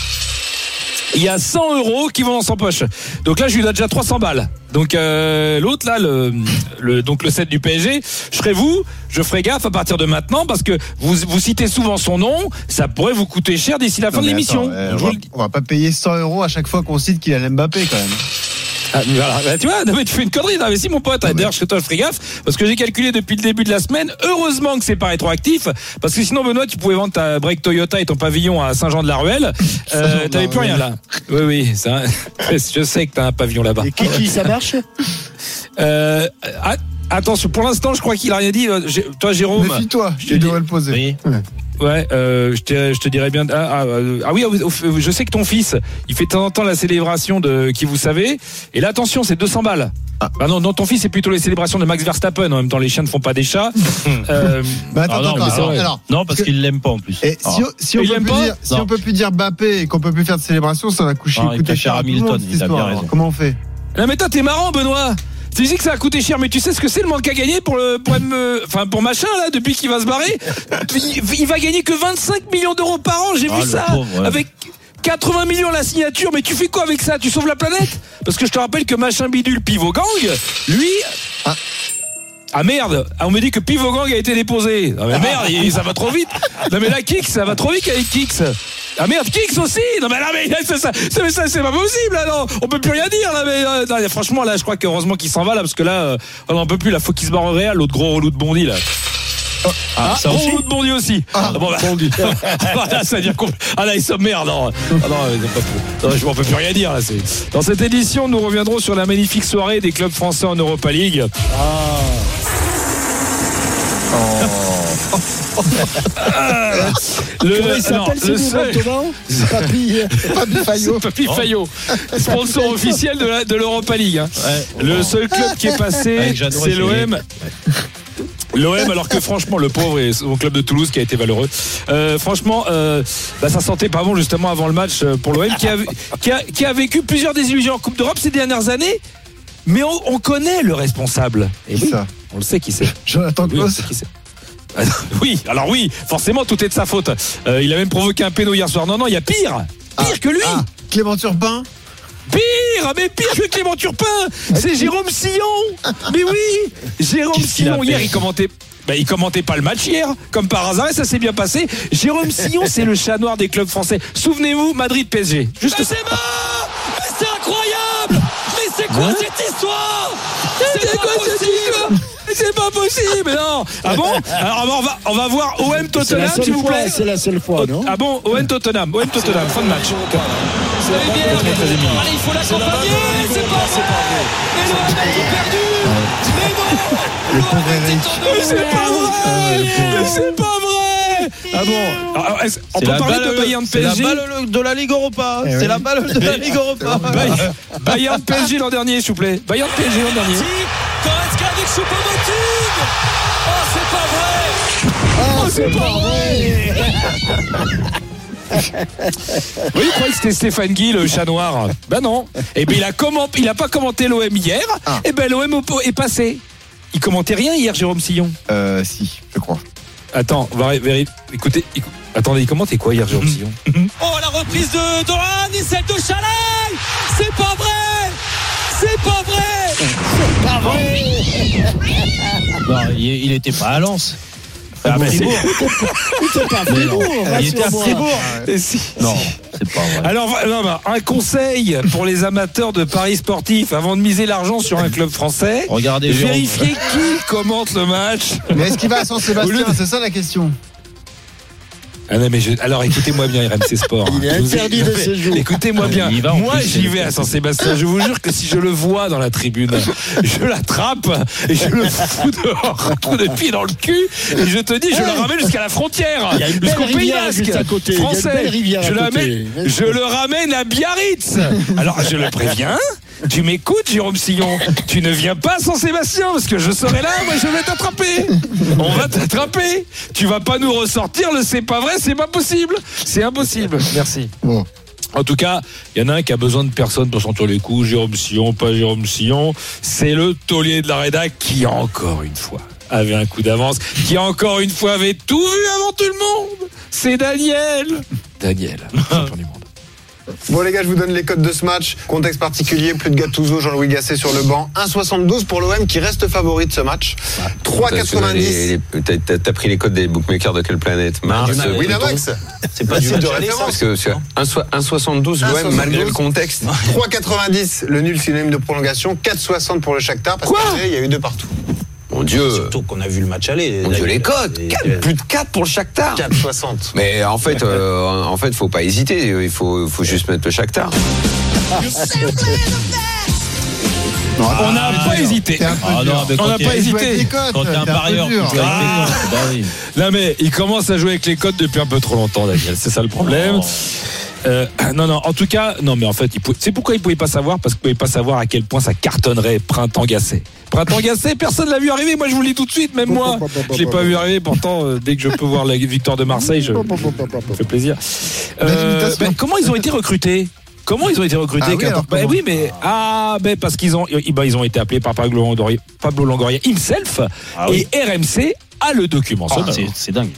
il y a 100 euros qui vont dans son poche. Donc là, je lui donne déjà 300 balles. Donc euh, l'autre là, le, le donc le 7 du PSG, je serai vous, je ferai gaffe à partir de maintenant parce que vous vous citez souvent son nom, ça pourrait vous coûter cher d'ici la fin de l'émission. euh, on, va, on va pas payer 100 euros à chaque fois qu'on cite qu'il a Mbappé quand même. Ah, mais voilà. Bah, tu vois, non, mais tu fais une connerie. Non, mais si mon pote, d'ailleurs, je toi, je ferai gaffe parce que j'ai calculé depuis le début de la semaine. Heureusement que c'est pas rétroactif parce que sinon, Benoît, tu pouvais vendre ta break Toyota et ton pavillon à Saint-Jean-de-la-Ruelle. Euh, T'avais plus rien là. Oui, oui. c'est un- Je sais que t'as un pavillon là-bas. Et Kiki, ça marche? Euh, ah, attention, pour l'instant, je crois qu'il a rien dit. Euh, Toi, Jérôme. Méfie-toi, je je te devrais le poser. Oui. Ouais. Ouais, euh, je, te, je te dirais bien. Ah, ah, euh, ah oui, ah, je sais que ton fils, il fait de temps en temps la célébration de qui vous savez. Et là, attention, c'est 200 balles. Ah. Ah non, non, ton fils, c'est plutôt les célébrations de Max Verstappen. En même temps, les chiens ne font pas des chats. euh, Bah, attends, Ah non, attends, mais c'est alors, vrai. alors, Non, parce qu'il l'aime pas en plus. et si, Ah. on- si on Il peut plus dire, si on peut plus dire Mbappé et qu'on peut plus faire de célébration, ça va coucher, Ah, il coûter cher à Hamilton, monde, il a bien raison. Comment on fait? Non, mais toi, t'es marrant, Benoît. Tu dis que ça a coûté cher, mais tu sais ce que c'est le manque à gagner pour le, pour enfin, pour machin, là, depuis qu'il va se barrer? il, il va gagner que 25 millions d'euros par an, j'ai Ah, vu ça. pauvre, ouais. Avec 80 millions la signature, mais tu fais quoi avec ça? Tu sauves la planète? Parce que je te rappelle que machin bidule Pivot Gang, lui, Ah. Ah merde, Ah, on me dit que Pivot Gang a été déposé. Ah mais merde, ça va trop vite. Non mais là Kix, ça va trop vite avec Kix. Ah merde, Kix aussi. Non mais là mais c'est pas possible là. On peut plus rien dire là mais euh, franchement là je crois qu'heureusement qu'il s'en va là parce que là euh, on en peut plus là faut qu'il se barre au Real l'autre gros relou de Bondy là. Ah, ça gros aussi relou de Bondy aussi. Ah, bon, bah, voilà, ça veut dire qu'on ah là ils sont merde non. Ah, non, non, je m'en peux plus rien dire là. Dans cette édition, nous reviendrons sur la magnifique soirée des clubs français en Europa League. Ah. Le, Comment il non, s'appelle le seul- Papy Papy Fayot. Papy Fayot, sponsor officiel de l'Europa League. hein. Le seul club qui est passé, c'est l'OM. L'OM, alors que franchement, le pauvre et son club de Toulouse qui a été valeureux. Euh, franchement, euh, bah, ça sentait pas bon justement avant le match euh, pour l'OM qui a, qui, a, qui a vécu plusieurs désillusions en Coupe d'Europe ces dernières années. Mais on, on connaît le responsable. Et oui, ça on le sait qui c'est. Jonathan Oui, Klaus. Ah, Oui, alors oui, forcément, tout est de sa faute. Euh, il a même provoqué un péno hier soir. Non, non, il y a pire. Pire que lui. Ah, Clément Turpin Pire, mais pire que Clément Turpin, c'est Jérôme Sillon. Mais oui, Jérôme Sillon hier, il commentait. bah, il commentait pas le match hier, comme par hasard, et ça s'est bien passé. Jérôme Sillon, c'est le chat noir des clubs français. Souvenez-vous, Madrid PSG. Juste ça. Mais c'est incroyable Mais c'est quoi cette histoire C'est pas possible C'est pas possible, non. Ah bon Alors on va, on va voir OM Tottenham, s'il vous plaît. c'est la seule fois, non Ah bon, OM Tottenham, OM Tottenham, fin de match. Allez, bien. Allez, il faut l'accompagner. C'est pas vrai. Et l'OM a perdu. Mais non. Mais c'est pas vrai Mais c'est pas vrai Ah bon Alors, On peut parler de Bayern C'est la PSG balle de la Ligue Europa. Eh C'est oui. la balle de la Ligue Europa. Bay- Bayern PSG l'an dernier, s'il vous plaît. Bayern PSG l'an dernier. Choupo-Moting. Oh, c'est pas vrai. Oh, c'est pas vrai Oui, il croyait que c'était Stéphane Guy, le chat noir. Ben non. Et ben il a comment, il a pas commenté l'OM hier. Ah. Et ben l'OM est passé. Il commentait rien hier, Jérôme Sillon. Euh, si, je crois. Attends, on va ré- vérifier. Écoutez, écou- attendez, il commentait quoi hier, Jérôme Sillon Oh, la reprise de Doran et celle de Chalaï. C'est pas vrai. C'est pas vrai. Non, il, il était pas à Lens. Ah, mais Fribourg. T'es pas Fribourg, Il était à. Fribourg. Si. Non, c'est pas vrai. Alors, non, bah, un conseil pour les amateurs de paris sportifs avant de miser l'argent sur un club français. Regardez. Vérifiez qui commente le match. Mais est-ce qu'il va à San Sébastien C'est ça la question. Ah non, mais je- alors écoutez-moi bien, RMC Sport. Il est interdit de séjour. Écoutez-moi bien. Il va en Moi, j'y vais à Saint-Sébastien. Je vous jure que si je le vois dans la tribune, je l'attrape et je le fous dehors, coup de pied dans le cul. Et je te dis, je le ramène jusqu'à la frontière. Il y a une belle Jusqu'au Pays Basque. côté. Il y a une Français. belle rivière à je, le côté. ramène, je le ramène à Biarritz. Alors, je le préviens. Tu m'écoutes, Jérôme Sillon Tu ne viens pas à Saint-Sébastien parce que je serai là, moi je vais t'attraper. On va t'attraper. Tu vas pas nous ressortir le c'est pas vrai, c'est pas possible. C'est impossible. Merci. Bon. En tout cas, il y en a un qui a besoin de personne pour sentir les coups. Jérôme Sillon, pas Jérôme Sillon. C'est le taulier de la rédac qui, encore une fois, avait un coup d'avance, qui, encore une fois, avait tout vu avant tout le monde. C'est Daniel. Daniel, champion du monde. Bon les gars, je vous donne les codes de ce match. Contexte particulier, plus de Gattuso, Jean-Louis Gasset sur le banc. 1,72 pour l'OM qui reste favori de ce match. 3,90. T'as- pris les codes des bookmakers de quelle planète? Mars du- euh, Winamax. C'est pas Le du de référence. ça Parce que c'est un so- 1,72 l'OM 1,72. malgré le contexte. 3,90 le nul synonyme de prolongation. 4,60 pour le Shakhtar parce qu'il y a eu deux partout. Mon Dieu, Surtout qu'on a vu le match aller. mon Dieu les codes. Et- Quatre- plus de 4 pour le Shakhtar. 4,60. Mais en fait, euh, en fait, faut pas hésiter. Il faut, faut juste mettre le Shakhtar. On n'a pas hésité. Ah non, On n'a pas hésité. les codes, Quand t'es un parieur, tu avec Ah. les. Bah oui. Non mais il commence à jouer avec les codes depuis un peu trop longtemps, Daniel. C'est ça le problème. Oh. Euh, non, non. En tout cas, non, mais en fait, c'est pourquoi il pouvait pas savoir parce qu'il pouvait pas savoir à quel point ça cartonnerait printemps gacé. Printemps gacé, personne l'a vu arriver. Moi, je vous le dis tout de suite, même moi, je l'ai pas vu arriver. Pourtant, euh, dès que je peux voir la victoire de Marseille, je, ça fait plaisir. Euh, ben, comment ils ont été recrutés? Comment ils ont été recrutés Ah oui, alors Ben oui, mais ah ben parce qu'ils ont, ils, ben, ils ont été appelés par Pablo Longoria, Pablo Longoria himself Ah oui. et RMC a le document. Ah, c'est- C'est dingue.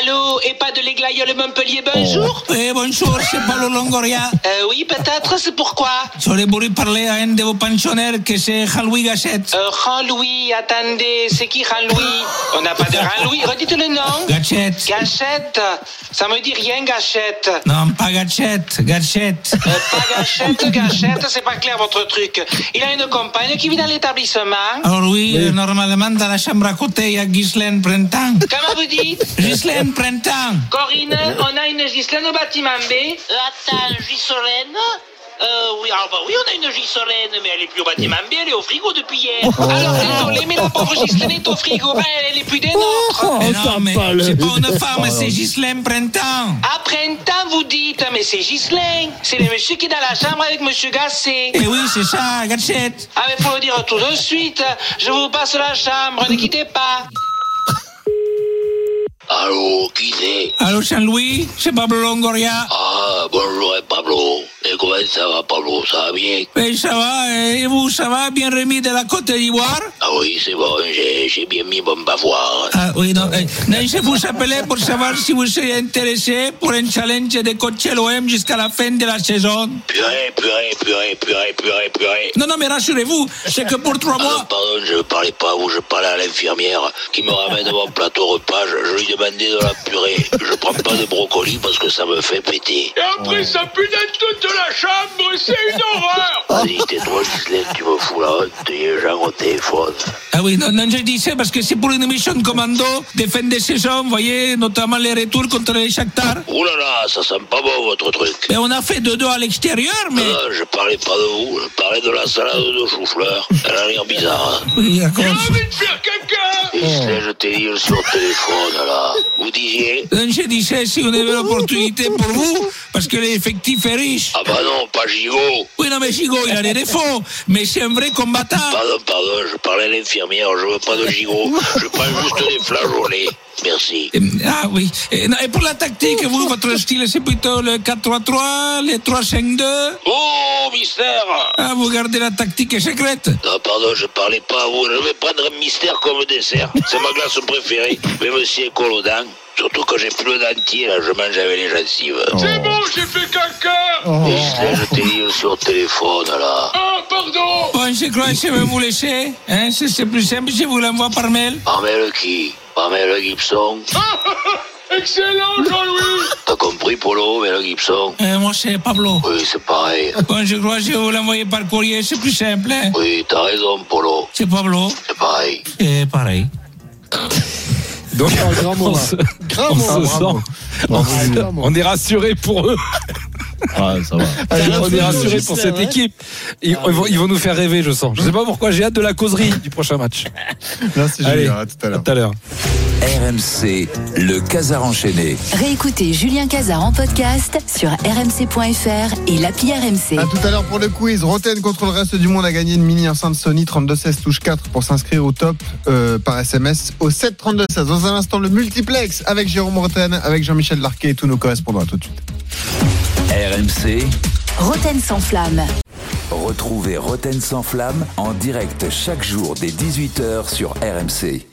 Allô, et pas de l'Aigle Montpellier, bonjour Eh, bonjour, c'est Paulo Longoria. Euh, oui, peut-être, c'est pourquoi? J'aurais voulu parler à un de vos pensionnaires que c'est Jean-Louis Gachette. euh, Jean-Louis, attendez, c'est qui Jean-Louis? On n'a pas de Jean-Louis, redites le nom Gachette. Gachette Ça me dit rien, Gachette Non, pas Gachette, Gachette. Euh, pas Gachette, Gachette, c'est pas clair votre truc. Il a une compagne qui vit dans l'établissement. Alors oui, euh, normalement, dans la chambre à côté, il y a Ghislaine Printemps. Comment vous dites? Ghislaine Printemps. Corinne, on a une Gislaine au bâtiment B. attends, Gisolène euh, oui, alors bah oui, on a une Gisolène, mais elle est plus au bâtiment B, elle est au frigo depuis hier. Alors désolé, mais la pauvre Gislaine est au frigo, ben, elle est plus des nôtres. Mais non, mais c'est pas une femme, c'est Ghislaine Printemps. À printemps, vous dites, mais c'est Gislaine. C'est le monsieur qui est dans la chambre avec monsieur Gasset. Eh oui, c'est ça, Gachette. Ah, mais faut le dire tout de suite. Je vous passe la chambre, ne quittez pas. Allô, qui c'est? Allô, Jean-Louis, c'est Pablo Longoria. Ah, bonjour, Pablo. Et comment ça va, Pablo Ça va bien ça va, et vous, ça va, bien remis de la Côte d'Ivoire Ah oui, c'est bon, j'ai bien mis mon bavoir. Ah oui, non, euh, non, je vous appelais pour savoir si vous seriez intéressé pour un challenge de coacher l'OM jusqu'à la fin de la saison. Purée, purée, purée, purée, purée, purée. Non, non, mais rassurez-vous, c'est que pour trois Ah, mois... pardon, je ne parlais pas à vous, je parlais à l'infirmière qui me ramène mon plateau repas. Je, je lui demandais de la purée. Je prends pas de brocoli parce que ça me fait péter. Et après, ça pue dans la chambre, c'est une horreur Vas-y, tais-toi, Gisèle, tu me fous la honte, a Jean au téléphone. Ah oui, non, non, je disais parce que c'est pour une émission de commando de fin de saison, vous voyez, notamment les retours contre les Shakhtar. Ouh là là, ça sent pas bon votre truc. Et on a fait 2-2 à l'extérieur, mais... Ah, je parlais pas de vous, je parlais de la salade de chou-fleur. Elle a l'air bizarre. Hein. Oui, d'accord. Gisèle, je t'ai dit sur le téléphone, là. Vous disiez Non, je disais si on avait l'opportunité pour vous, parce que l'effectif est riche. Ah bah non, pas Gigot. Oui, non, mais Gigot, il a des défauts, mais c'est un vrai combattant. Pardon, pardon, je parlais à l'infirmière, je veux pas de Gigot. Je prends juste des flageolets. Merci. Ah oui. Et, pour la tactique, vous, votre style, c'est plutôt le 4-3-3, le 3-5-2 Oh, mystère Ah, vous gardez la tactique secrète Non, pardon, je parlais pas à vous. Je vais prendre un mystère comme dessert. C'est ma glace préférée. Mais monsieur Colodin, surtout quand j'ai plus le dentier, là, je mange avec les gencives. C'est bon, j'ai fait caca Gisèle, je t'ai dit sur le téléphone, là. Ah, pardon Bon, je crois que je vais vous laisser. Hein, c'est c'est plus simple, je vous l'envoie par mail. Pamela qui Pamela Gibson. Excellent, Jean-Louis T'as compris, Polo, Mel Gibson? Euh, moi, c'est Pablo. Oui, c'est pareil. Bon, je crois que je vais vous l'envoyer par courrier, c'est plus simple. Hein. Oui, t'as raison, Polo. C'est Pablo. C'est pareil. C'est pareil. Donc, grand on se, Grand on se bravo. sent, on, se- on est rassuré pour eux. Ah, ça va. on est rassuré pour cette équipe. Ils, ils vont, ils vont nous faire rêver, je sens. Je sais pas pourquoi, j'ai hâte de la causerie du prochain match. Merci Allez, Julien, à tout à à l'heure. tout à l'heure. RMC, le Casar enchaîné. Réécoutez Julien Cazard en podcast sur rmc.fr et l'appli RMC. À tout à l'heure pour le quiz. Roten contre le reste du monde a gagné une mini enceinte Sony 3216 touche 4 pour s'inscrire au top euh, par SMS au 7 32 16. Dans un instant, le multiplex avec Jérôme Roten, avec Jean-Michel Larquet et tous nos correspondants. À tout de suite. RMC, Roten sans flamme. retrouvez Roten sans flamme en direct chaque jour dès 18h sur RMC.